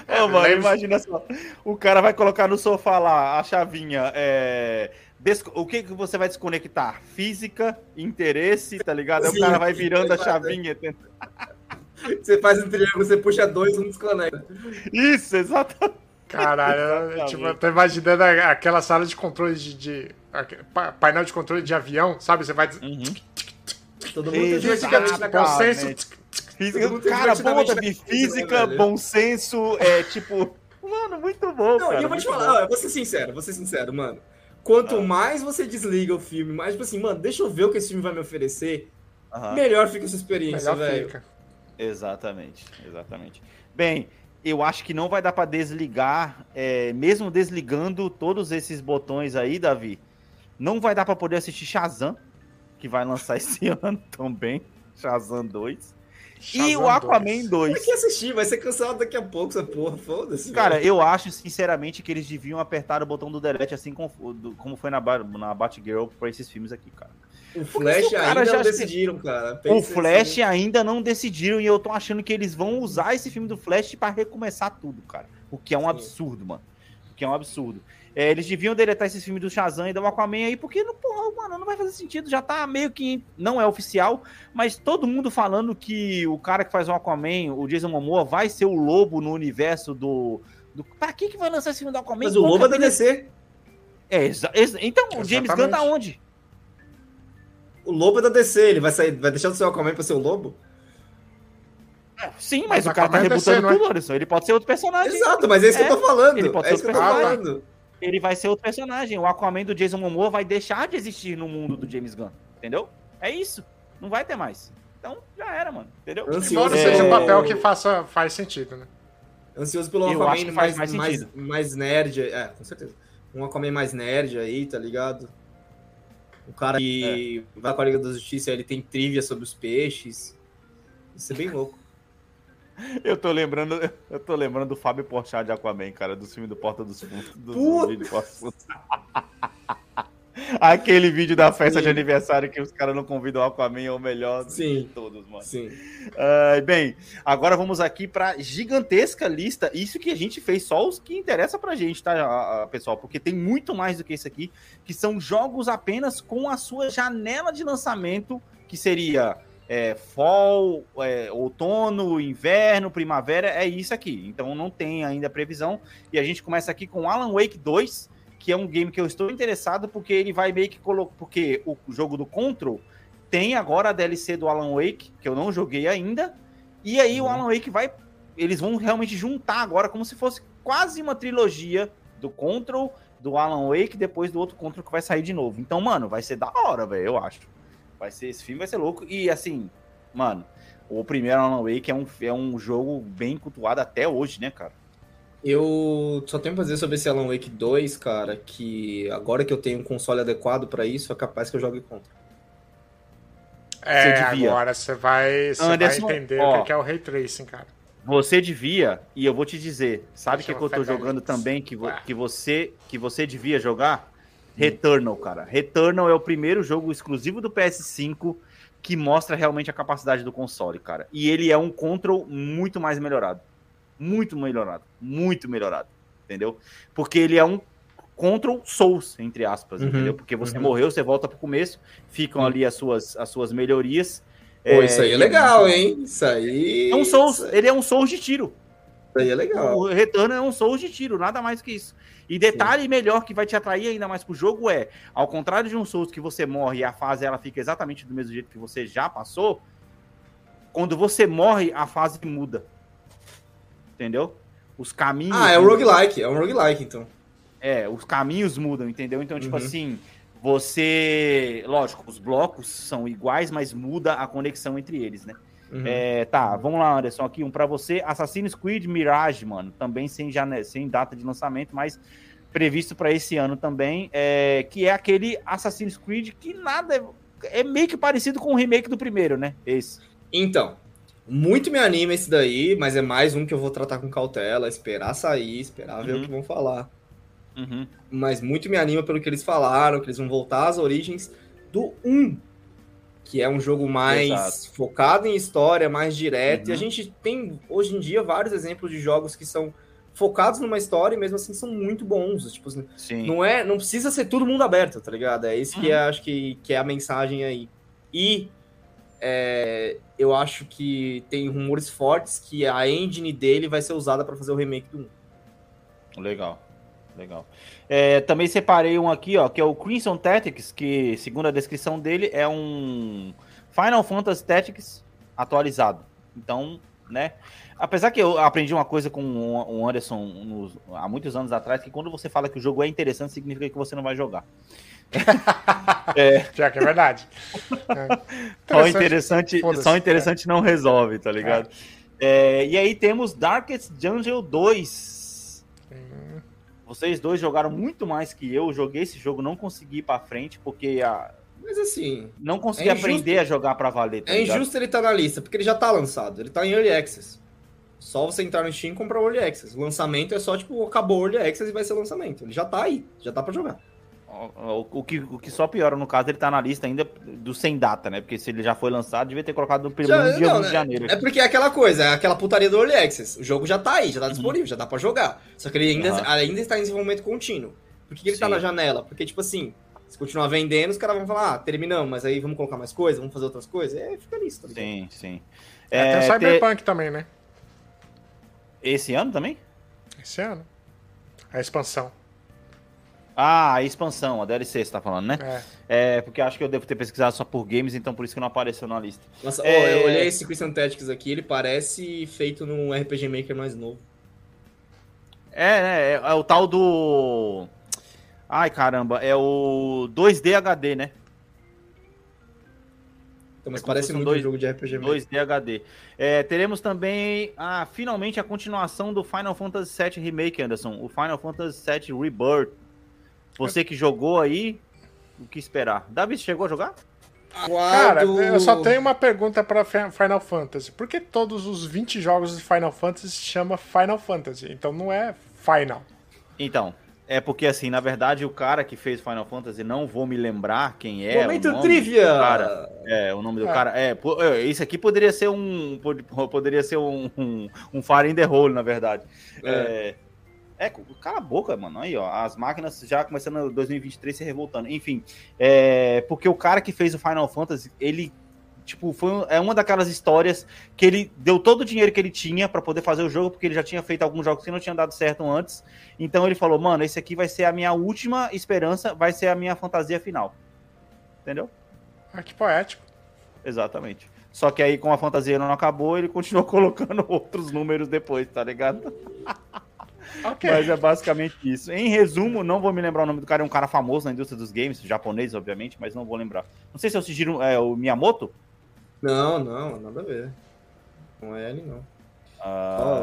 Ô, mano, lembra- imagina só. O cara vai colocar no sofá lá a chavinha. É... desco- O que, que você vai desconectar? Física, interesse, tá ligado? Aí o cara vai virando a chavinha. tenta- Você faz um triângulo, você puxa dois, um desconecta. Isso, exatamente. Caralho, eu, tipo, eu tô imaginando aquela sala de controle de. de- painel de controle de avião, sabe? Você vai. Uhum. Todo mundo tem Exatamente. divertidamente na casa. Consenso. Física, cara, bom, Davi. Física, né, bom senso, é tipo. Mano, muito bom, Não, cara. e eu vou te falar, bom. ó, eu vou ser sincero, vou ser sincero, mano. Quanto Ah. mais você desliga o filme, mais, tipo assim, mano, deixa eu ver o que esse filme vai me oferecer, Aham. melhor fica essa experiência, velho. Exatamente, exatamente. Bem, eu acho que não vai dar pra desligar, é, mesmo desligando todos esses botões aí, Davi, não vai dar pra poder assistir Shazam, que vai lançar [LAUGHS] esse ano também, Shazam 2, e Shazam o Aquaman 2. 2. Pra que assistir? Vai ser cancelado daqui a pouco essa porra, foda-se. Cara, velho. eu acho, sinceramente, que eles deviam apertar o botão do delete, assim como, como foi na, na Batgirl pra esses filmes aqui, cara. O Flash ainda não decidiram, cara. O Pensa Flash assim. ainda não decidiram e eu tô achando que eles vão usar esse filme do Flash pra recomeçar tudo, cara. O que é um Sim. absurdo, mano. O que é um absurdo. É, eles deviam deletar esse filme do Shazam e do Aquaman aí, porque, não, porra, mano, não vai fazer sentido. Já tá meio que. Não é oficial, mas todo mundo falando que o cara que faz o Aquaman, o Jason Momoa, vai ser o lobo no universo do. do... Pra que, que vai lançar esse filme do Aquaman? Mas o Lobo é da DC. É, exa- então, o James Gunn tá onde? O Lobo é da DC, ele vai sair, vai deixar de ser o Aquaman pra ser o Lobo? Sim, mas, Mas o cara tá é DC, rebutando é? tudo, Anderson. Ele pode ser outro personagem. Exato, mas é isso que É, eu tô falando. ele pode É ser isso que eu tô falando. ele vai ser outro personagem. O Aquaman do Jason Momoa vai deixar de existir no mundo do James Gunn, entendeu? É isso. Não vai ter mais. Então já era, mano, entendeu? Ansioso Embora É. seja um papel que faça, faz sentido, né? Ansioso pelo Eu Aquaman que mais, mais mais, mais nerd. É, com certeza. Um Aquaman mais nerd aí, tá ligado? O cara que É. vai com a Liga da Justiça, ele tem trivia sobre os peixes. Isso é bem louco. [LAUGHS] Eu tô lembrando, eu tô lembrando do Fábio Porchat de Aquaman, cara, do filme do Porta dos Fundos. Do, Puta! [LAUGHS] Aquele vídeo da festa Sim. de aniversário que os caras não convidam o Aquaman é o melhor Sim. de todos, mano. Sim. Uh, bem, agora vamos aqui para gigantesca lista. Isso que a gente fez, só os que interessa pra gente, tá, pessoal? Porque tem muito mais do que isso aqui, que são jogos apenas com a sua janela de lançamento, que seria é, fall, é, outono, inverno, primavera, é isso aqui. Então não tem ainda previsão. E a gente começa aqui com Alan Wake 2, que é um game que eu estou interessado porque ele vai meio que colocar. Porque o jogo do Control tem agora a DLC do Alan Wake, que eu não joguei ainda. E aí uhum. o Alan Wake vai. Eles vão realmente juntar agora como se fosse quase uma trilogia do Control, do Alan Wake, depois do outro Control que vai sair de novo. Então, mano, vai ser da hora, velho, eu acho. Vai ser, esse filme vai ser louco. E assim, mano, o primeiro Alan Wake é um, é um jogo bem cultuado até hoje, né, cara? Eu só tenho pra dizer sobre esse Alan Wake 2, cara, que agora que eu tenho um console adequado para isso, é capaz que eu jogue contra. É, você agora você vai, Anderson, vai entender ó, o que é o Ray Tracing, cara. Você devia, e eu vou te dizer, sabe o que, que eu tô jogando também que, vo, que, você, que você devia jogar? Returnal, cara. Returnal é o primeiro jogo exclusivo do PS5 que mostra realmente a capacidade do console, cara. E ele é um control muito mais melhorado. Muito melhorado. Muito melhorado. Entendeu? Porque ele é um control Souls, entre aspas, uhum, entendeu? Porque você uhum. morreu, você volta pro começo, ficam ali as suas, as suas melhorias. Pô, é, isso aí é legal, hein? Isso aí. É um Souls, ele é um Souls de tiro. Isso aí é legal. O Retorno é um Souls de tiro, nada mais que isso. E detalhe Sim. melhor que vai te atrair ainda mais pro jogo é, ao contrário de um Souls que você morre e a fase ela fica exatamente do mesmo jeito que você já passou, quando você morre, a fase muda. Entendeu? Os caminhos. Ah, é um roguelike, é um roguelike, então. É, os caminhos mudam, entendeu? Então, tipo uhum. assim, você. Lógico, os blocos são iguais, mas muda a conexão entre eles, né? Uhum. É, tá, vamos lá, Anderson, aqui um para você. Assassin's Creed Mirage, mano, também sem, jane... sem data de lançamento, mas previsto para esse ano também, é... que é aquele Assassin's Creed que nada é... é meio que parecido com o remake do primeiro, né? Esse. Então, muito me anima esse daí, mas é mais um que eu vou tratar com cautela, esperar sair, esperar ver uhum. o que vão falar. Uhum. Mas muito me anima pelo que eles falaram, que eles vão voltar às origens do 1, que é um jogo mais Exato. focado em história, mais direto. Uhum. E a uhum. gente tem, hoje em dia, vários exemplos de jogos que são focados numa história e mesmo assim são muito bons. Tipo, Sim. não é, não precisa ser todo mundo aberto, tá ligado? É isso uhum. que é, acho que, que é a mensagem aí. E é, eu acho que tem rumores fortes que a engine dele vai ser usada para fazer o remake do 1. Legal, legal. É, também separei um aqui, ó, que é o Crimson Tactics, que, segundo a descrição dele, é um Final Fantasy Tactics atualizado. Então, né? Apesar que eu aprendi uma coisa com o Anderson nos, há muitos anos atrás, que quando você fala que o jogo é interessante, significa que você não vai jogar. [LAUGHS] é. Já que é verdade. É. Só interessante, só interessante é. não resolve, tá ligado? É. é. e aí temos Darkest Dungeon 2 vocês dois jogaram muito mais que eu. Joguei esse jogo, não consegui ir pra frente, porque a. Mas assim. Não consegui é aprender a jogar pra valer. Tá é ligado? injusto ele estar tá na lista, porque ele já tá lançado. Ele tá em Early Access. Só você entrar no Steam e comprar o Early Access. O lançamento é só, tipo, acabou o Early Access e vai ser lançamento. Ele já tá aí, já tá pra jogar. O, o, que, o que só piora, no caso, ele tá na lista ainda do sem data, né? Porque se ele já foi lançado, devia ter colocado pelo menos dia não, 1 de né? janeiro. É porque é aquela coisa, é aquela putaria do Early Access. O jogo já tá aí, já tá uhum. disponível, uhum. já dá pra jogar. Só que ele ainda, uhum. ainda está em desenvolvimento contínuo. Por que, que ele Sim. tá na janela? Porque, tipo assim, se continuar vendendo, os caras vão falar, ah, terminamos, mas aí vamos colocar mais coisas, vamos fazer outras coisas. É, fica nisso, tá Sim, sim. É, é, tem o Cyberpunk ter... também, né? Esse ano também? Esse ano. A expansão. Ah, a expansão, a DLC você tá falando, né? É. é. porque acho que eu devo ter pesquisado só por games, então por isso que não apareceu na lista. Nossa, é... oh, eu olhei esse Christian Tactics aqui, ele parece feito num RPG Maker mais novo. É, né? É, é o tal do. Ai, caramba, é o 2D HD, né? Então, mas é parece muito dois, um jogo de RPG Maker. 2D HD. É, teremos também, ah, finalmente, a continuação do Final Fantasy VII Remake, Anderson. O Final Fantasy VII Rebirth você que jogou aí, o que esperar? Davi, chegou a jogar? Cara, eu só tenho uma pergunta para Final Fantasy. Por que todos os 20 jogos de Final Fantasy se chama Final Fantasy? Então não é Final. Então, É porque, assim, na verdade, o cara que fez Final Fantasy, não vou me lembrar quem é. Momento o nome trivia! do Cara, é, o nome do É. cara. É, pô, é, isso aqui poderia ser um. pod- [LAUGHS] Poderia ser um, um, um Fire in the Hole, na verdade. É. É, cala a boca, mano. Aí, ó. As máquinas já começando em 2023 se revoltando. Enfim, é. Porque o cara que fez o Final Fantasy, ele. Tipo, foi, é uma daquelas histórias que ele deu todo o dinheiro que ele tinha pra poder fazer o jogo, porque ele já tinha feito alguns jogos que não tinham dado certo antes. Então ele falou, mano, esse aqui vai ser a minha última esperança, vai ser a minha fantasia final. Entendeu? Ah, que poético. Exatamente. Só que aí, com a fantasia não acabou, ele [LAUGHS] continuou colocando outros números depois, tá ligado? [LAUGHS] Ok. Mas é basicamente isso. Em resumo, não vou me lembrar o nome do cara, é um cara famoso na indústria dos games, japonês, obviamente, mas não vou lembrar. Não sei se é o Shigeru, é o Miyamoto. Não, não, nada a ver. Não é ele, não.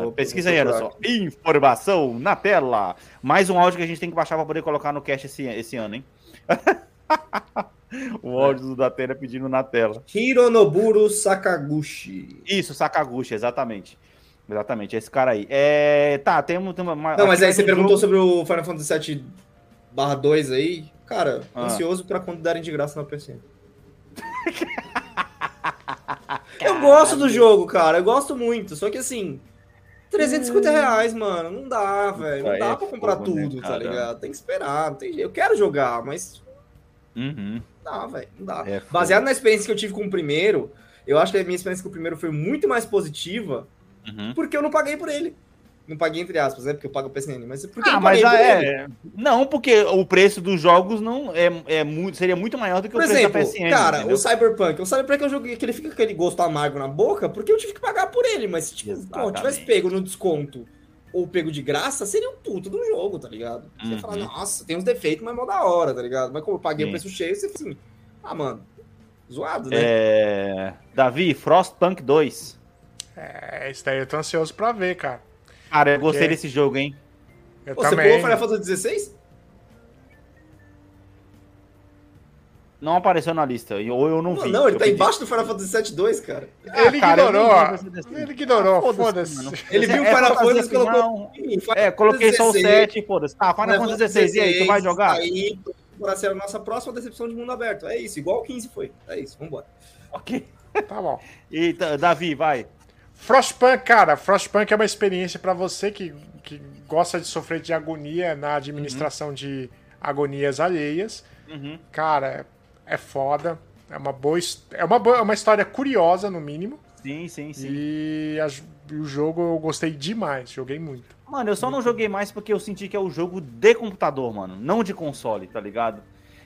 Vou- pesquisa aí, olha só. Informação na tela. Mais um áudio que a gente tem que baixar pra poder colocar no cast esse, esse ano, hein? [LAUGHS] o áudio do Datena pedindo na tela. Hironoburo Sakaguchi. Isso, Sakaguchi, exatamente. Exatamente, esse cara aí. É, tá, temos. uma- Não, mas aí você perguntou jogo- sobre o Final Fantasy VII barra 2 aí. Cara, Ah. ansioso pra quando darem de graça na PC. [LAUGHS] eu gosto do jogo, cara. Eu gosto muito. Só que assim, 350 reais, mano. Não dá, velho. Não dá é pra comprar né, tudo, tá ligado? Tem que esperar. Não tem. Eu quero jogar, mas Uhum. não dá, velho. Não dá. É. Baseado na experiência que eu tive com o primeiro, eu acho que a minha experiência com o primeiro foi muito mais positiva Uhum. porque eu não paguei por ele. Não paguei entre aspas, né? Porque eu pago o PSN, mas porque eu Ah, não mas paguei por ele. é. Não, porque o preço dos jogos não é, é muito, seria muito maior do que Por o preço exemplo, da PSN. cara, entendeu? o Cyberpunk. O Cyberpunk eu joguei que ele fica com aquele gosto amargo na boca porque eu tive que pagar por ele. Mas se tipo, pô, tivesse pego no desconto ou pego de graça, seria um puto do jogo, tá ligado? Você ia falar, Uhum. nossa, tem uns defeitos, mas é mó da hora, tá ligado? Mas como eu paguei Sim. o preço cheio, você assim, ah, mano, zoado, né? É... Davi, Frostpunk 2. É, isso daí eu tô ansioso pra ver, cara. Cara, eu gostei Ok. desse jogo, hein? Eu Pô, você também. pulou Final Fantasy XVI? Não apareceu na lista, e- ou eu não Não, vi. não, ele tá pedi- embaixo do Final Fantasy VII 2, cara. Ele Ah, cara, eu ignorou, Ele ignorou, Ah, foda-se. Ele viu o é Final fantasia Fantasy e colocou. final. Final É, coloquei só o Fantasy 7 e foda-se. Tá, Final Final Fantasy 16, e aí, tu vai jogar? Aí, para ser a nossa próxima decepção de mundo aberto. É isso, igual o 15 foi. É isso, vambora. Ok. Tá bom. Eita, Davi, vai. Frostpunk, cara, Frostpunk é uma experiência pra você que, que gosta de sofrer de agonia na administração de agonias alheias. Uhum. Cara, é foda. É uma boa, é uma boa, é uma história curiosa no mínimo. Sim, sim, sim. E a- e o jogo eu gostei demais, joguei muito. Mano, eu só não joguei mais porque eu senti que é o jogo de computador, mano. Não de console, tá ligado?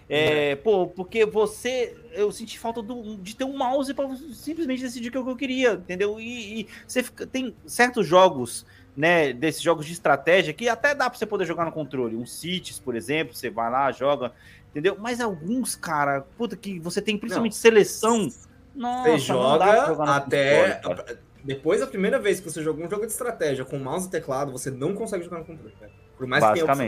É, pô, porque você. Eu senti falta do- de ter um mouse pra simplesmente decidir o que eu queria, entendeu? E, e você fica, tem certos jogos, né, desses jogos de estratégia que até dá pra você poder jogar no controle. Um Cities, por exemplo, você vai lá, joga, entendeu? Mas alguns, cara, puta, que você tem principalmente seleção. Nossa, Você não joga até. controle, cara. Depois da primeira vez que você jogou um jogo de estratégia com mouse e teclado, você não consegue jogar no controle, velho. Por mais que tenha opção.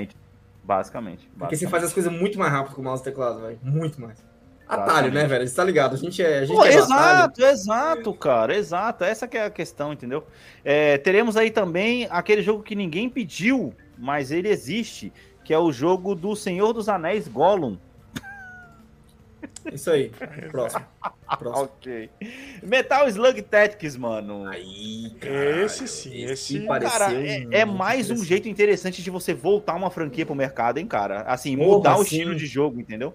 Basicamente. Basicamente. Porque você faz as coisas muito mais rápido com o mouse e teclado, velho. Muito mais. Atalho, né, velho? Você tá ligado? A gente é. A gente Pô, é exato, exato, cara, exato. Essa que é a questão, entendeu? É, teremos aí também aquele jogo que ninguém pediu, mas ele existe, que é o jogo do Senhor dos Anéis Gollum. Isso aí. [LAUGHS] Próximo. Próximo. Ok. Metal Slug Tactics, mano. Aí, Esse sim, esse- pareceu Cara, é, é mais um jeito interessante de você voltar uma franquia pro mercado, hein, cara? Assim, Porra, mudar o estilo de jogo, entendeu?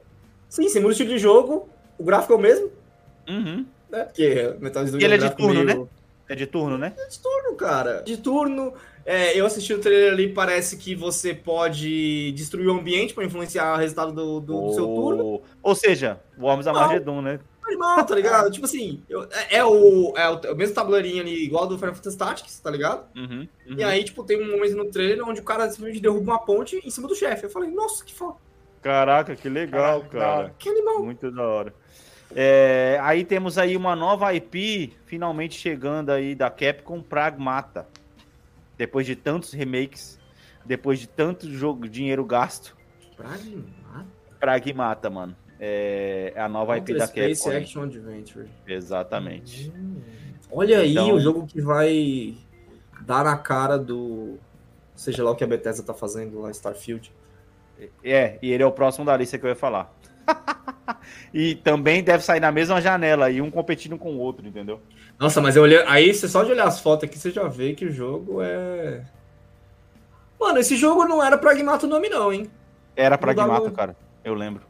Sim, você muda o estilo de jogo, o gráfico é o mesmo, Uhum. né? Porque Metal Slug E ele um é de turno, meio- É de turno, né? de turno, cara. De turno. É, eu assisti o trailer ali, parece que você pode destruir o ambiente para influenciar o resultado do, do- do seu turno. Ou, seja, Worms Armageddon, né? Animal, tá ligado? tipo assim, eu- é, é o, é o, é o mesmo tabuleirinho ali, igual do Final Fantasy Tactics, tá ligado? Uhum, uhum. E aí, tipo, tem um momento no trailer onde o cara simplesmente derruba uma ponte em cima do chefe. Eu falei, nossa, que foda. Caraca, que legal, Caraca, cara. Que animal. Muito da hora. É, aí temos aí uma nova IP finalmente chegando aí da Capcom Pragmata. Depois de tantos remakes, depois de tanto jogo, dinheiro gasto, Pragmata. Pragmata, mano. É, é a nova IP da Space Capcom. Action Adventure. Exatamente. Hum. Olha aí Então- o jogo que vai dar na cara do. Seja lá o que a Bethesda tá fazendo lá, Starfield. É, e ele é o próximo da lista que eu ia falar. [LAUGHS] e também deve sair na mesma janela, e um competindo com o outro, entendeu? Nossa, mas eu olhei. Aí, você só de olhar as fotos aqui, você já vê que o jogo é. Mano, esse jogo não era Pragmato o nome, não, hein? Era Pragmato, cara. Eu lembro.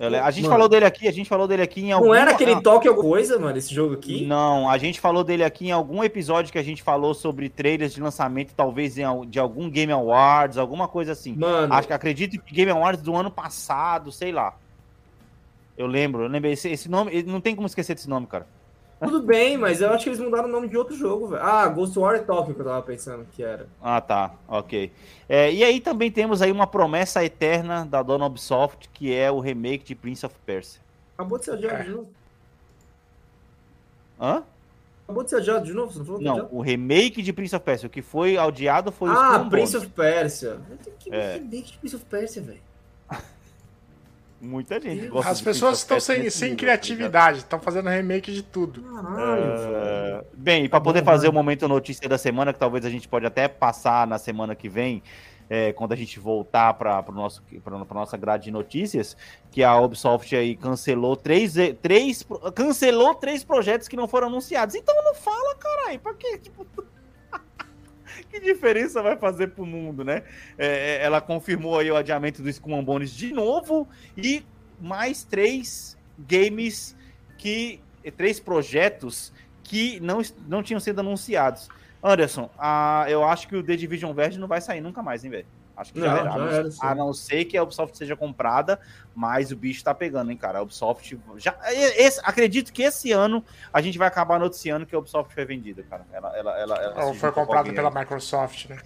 Eu le- A gente Mano. falou dele aqui, a gente falou dele aqui em algum... Não era aquele toque alguma coisa, mano, esse jogo aqui? Não, a gente falou dele aqui em algum episódio que a gente falou sobre trailers de lançamento, talvez de algum Game Awards, alguma coisa assim. Mano, Acho que acredito que Game Awards do ano passado, sei lá. Eu lembro, eu lembro. Esse, esse nome, não tem como esquecer desse nome, cara. tudo bem, mas eu acho que eles mudaram o nome de outro jogo, velho. Ah, Ghost War Tokyo que eu tava pensando que era. Ah, tá. Ok. É, e aí também temos aí uma promessa eterna da dona Ubisoft, que é o remake de Prince of Persia. Acabou de ser adiado de novo. Hã? Acabou de ser adiado de novo? Você não falou Não, adiado? o remake de Prince of Persia. O que foi audiado foi o Ah, Skull and Prince of Persia. Que É. remake de Prince of Persia, velho. Muita gente As gosta As de pessoas estão sem, sem tá criatividade, estão fazendo remake de tudo. Caralho. É, Bem, para poder fazer o momento notícia da semana, que talvez a gente pode até passar na semana que vem, é, quando a gente voltar para nosso para nossa grade de notícias, que a Ubisoft aí cancelou três, três cancelou três projetos que não foram anunciados. Então não fala, caralho, para quê? Tipo, que diferença vai fazer pro mundo, né? É, ela confirmou aí o adiamento do Skull Bones de novo e mais três games que três projetos que não, não tinham sido anunciados. Anderson, ah, eu acho que o The Division Verde não vai sair nunca mais, hein, velho? Acho que já Não, era. já A não- era, a não ser que a Ubisoft seja comprada, mas o bicho tá pegando, hein, cara? A Ubisoft já esse- acredito que esse ano a gente vai acabar noticiando que a Ubisoft foi vendida, cara. Ela, ela, ela, ela Ou foi juntou com comprado alguém pela. Microsoft, né?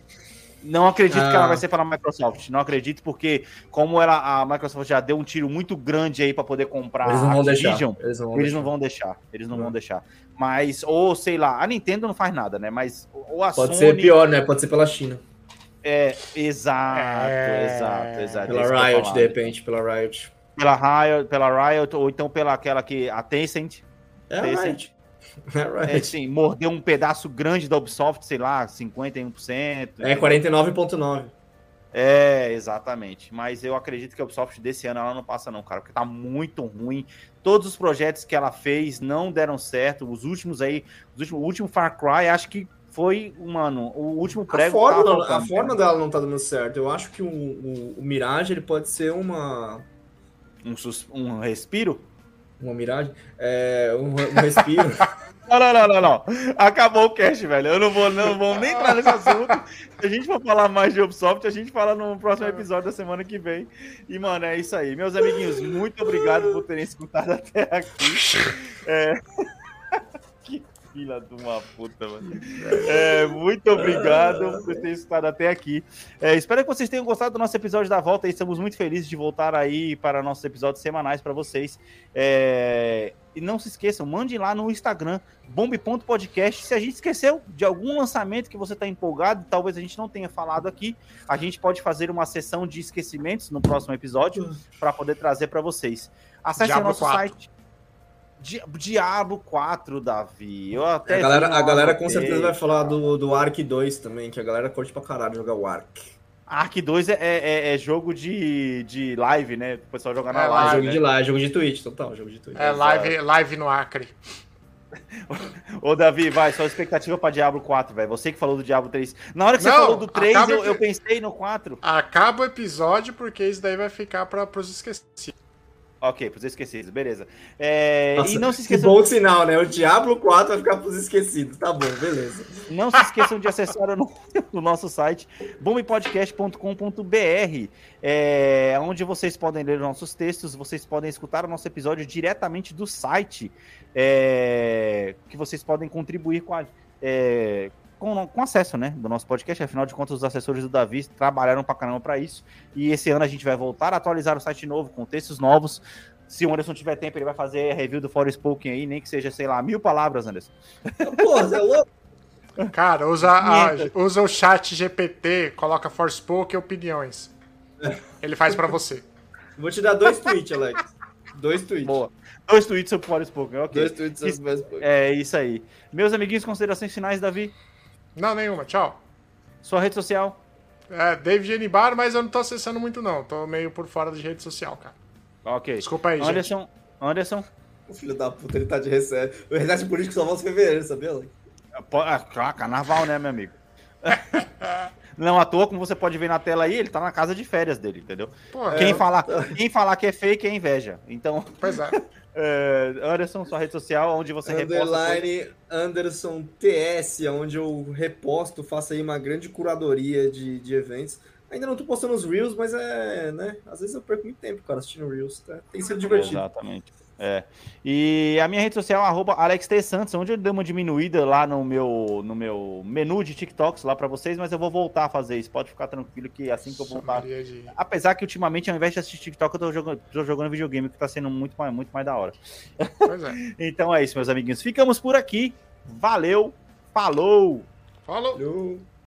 Não acredito que Ah. ela vai ser pela Microsoft. Não acredito porque como ela, a Microsoft já deu um tiro muito grande aí para poder comprar Eles não vão a deixar. Activision, Eles não vão eles deixar. não vão deixar. Eles não Não. vão deixar. Mas, ou sei lá, a Nintendo não faz nada, né? Mas ou a Pode Sony. ser pior, né? Pode ser pela China. É, exato, É. exato, exato. é Pela Riot, de repente, pela Riot. Pela Riot, pela Riot, ou então pela aquela que. A Tencent. É a Tencent. Riot. É a É, Riot. sim, mordeu um pedaço grande da Ubisoft, sei lá, 51%. É 49.9. É, exatamente. Mas eu acredito que a Ubisoft desse ano ela não passa, não, cara, porque tá muito ruim. Todos os projetos que ela fez não deram certo. Os últimos aí, os últimos, o último Far Cry, acho que foi, mano, o último A prego. tava forma, a forma dela não tá dando certo. Eu acho que o, o, o Mirage ele pode ser uma. Um, sus- um respiro? Uma Mirage? É, um, um respiro. [LAUGHS] Não, não, não, não, não. Acabou o cast, velho. Eu não vou, não vou nem entrar nesse assunto. Se a gente for falar mais de Ubisoft, a gente fala no próximo episódio da semana que vem. E, mano, é isso aí. Meus amiguinhos, muito obrigado por terem escutado até aqui. É... filha de uma puta, mano. É, muito obrigado por terem escutado até aqui. É, espero que vocês tenham gostado do nosso episódio da volta. e Estamos muito felizes de voltar aí para nossos episódios semanais para vocês. É, E não se esqueçam, mande lá no Instagram, bombe.podcast. Se a gente esqueceu de algum lançamento que você está empolgado, talvez a gente não tenha falado aqui, a gente pode fazer uma sessão de esquecimentos no próximo episódio para poder trazer para vocês. Acesse o Diablo nosso 4. site. Di- Diablo 4, Davi. Eu até A galera, a galera com certeza vai falar do, do Ark 2 também, que a galera curte pra caralho jogar o Ark. Ark 2 é, é- é jogo de, de live, né? O pessoal joga na É live. jogo né? de live, jogo de Twitch, total, jogo de Twitch. É live, live no Acre. Ô, Davi, vai, sua expectativa pra Diablo 4, velho. Você que falou do Diablo 3. Na hora que você Não, falou do 3, acaba eu, eu pensei no 4. Acaba o episódio porque isso daí vai ficar para os esquecidos. Ok, pros esquecidos, beleza. É, Nossa, e não se que esqueçam, bom sinal, né? O Diablo 4 vai ficar pros esquecidos. Tá bom, beleza. não se esqueçam de acessar o, no- [LAUGHS] o nosso site, bombepodcast.com.br, é, onde vocês podem ler os nossos textos, vocês podem escutar o nosso episódio diretamente do site, é, que vocês podem contribuir com a. é, com, com acesso, né, do nosso podcast, afinal de contas, os assessores do Davi trabalharam pra caramba pra isso, e esse ano a gente vai voltar a atualizar o site novo, com textos novos, se o Anderson tiver tempo, ele vai fazer a review do Forspoken aí, nem que seja, sei lá, mil palavras, Anderson. Porra, é louco? Cara, usa, a- usa o chat GPT, coloca Forspoken opiniões. Ele faz pra você. Vou te dar dois tweets, Alex. Dois tweets. Boa. Dois tweets sobre Forspoken, ok. Dois tweets sobre Facebook. É isso aí. Meus amiguinhos, considerações finais, Davi? Não, nenhuma. Tchau. Sua rede social? É, David Enibar, mas eu não tô acessando muito, não. Tô meio por fora de rede social, cara. Ok. Desculpa aí, gente. Anderson, Anderson. O filho da puta, ele tá de recesso. O recesso político só volta em fevereiro, sabia? Po- Ah, claro, carnaval, né, meu amigo? [LAUGHS] Não à toa, como você pode ver na tela aí, ele tá na casa de férias dele, entendeu? Pô, Quem, é, falar, quem falar que é fake é inveja. Então, Pois é. [LAUGHS] é, Anderson, sua rede social, onde você reposta. Underline Anderson TS, onde eu reposto, faço aí uma grande curadoria de, de eventos. Ainda não tô postando os Reels, mas é, né? Às vezes eu perco muito tempo, cara, assistindo Reels. Tá? Tem sido divertido. Exatamente. É. E a minha rede social é arroba Alex T. Santos, onde eu dei uma diminuída lá no meu, no meu menu de TikToks lá pra vocês, mas eu vou voltar a fazer isso. Pode ficar tranquilo que assim que eu voltar. De... Apesar que ultimamente, ao invés de assistir TikTok, eu tô jogando, tô jogando videogame, que tá sendo muito mais, muito mais da hora. Pois é. [LAUGHS] Então é isso, meus amiguinhos. Ficamos por aqui. Valeu, falou! Falou! Eu-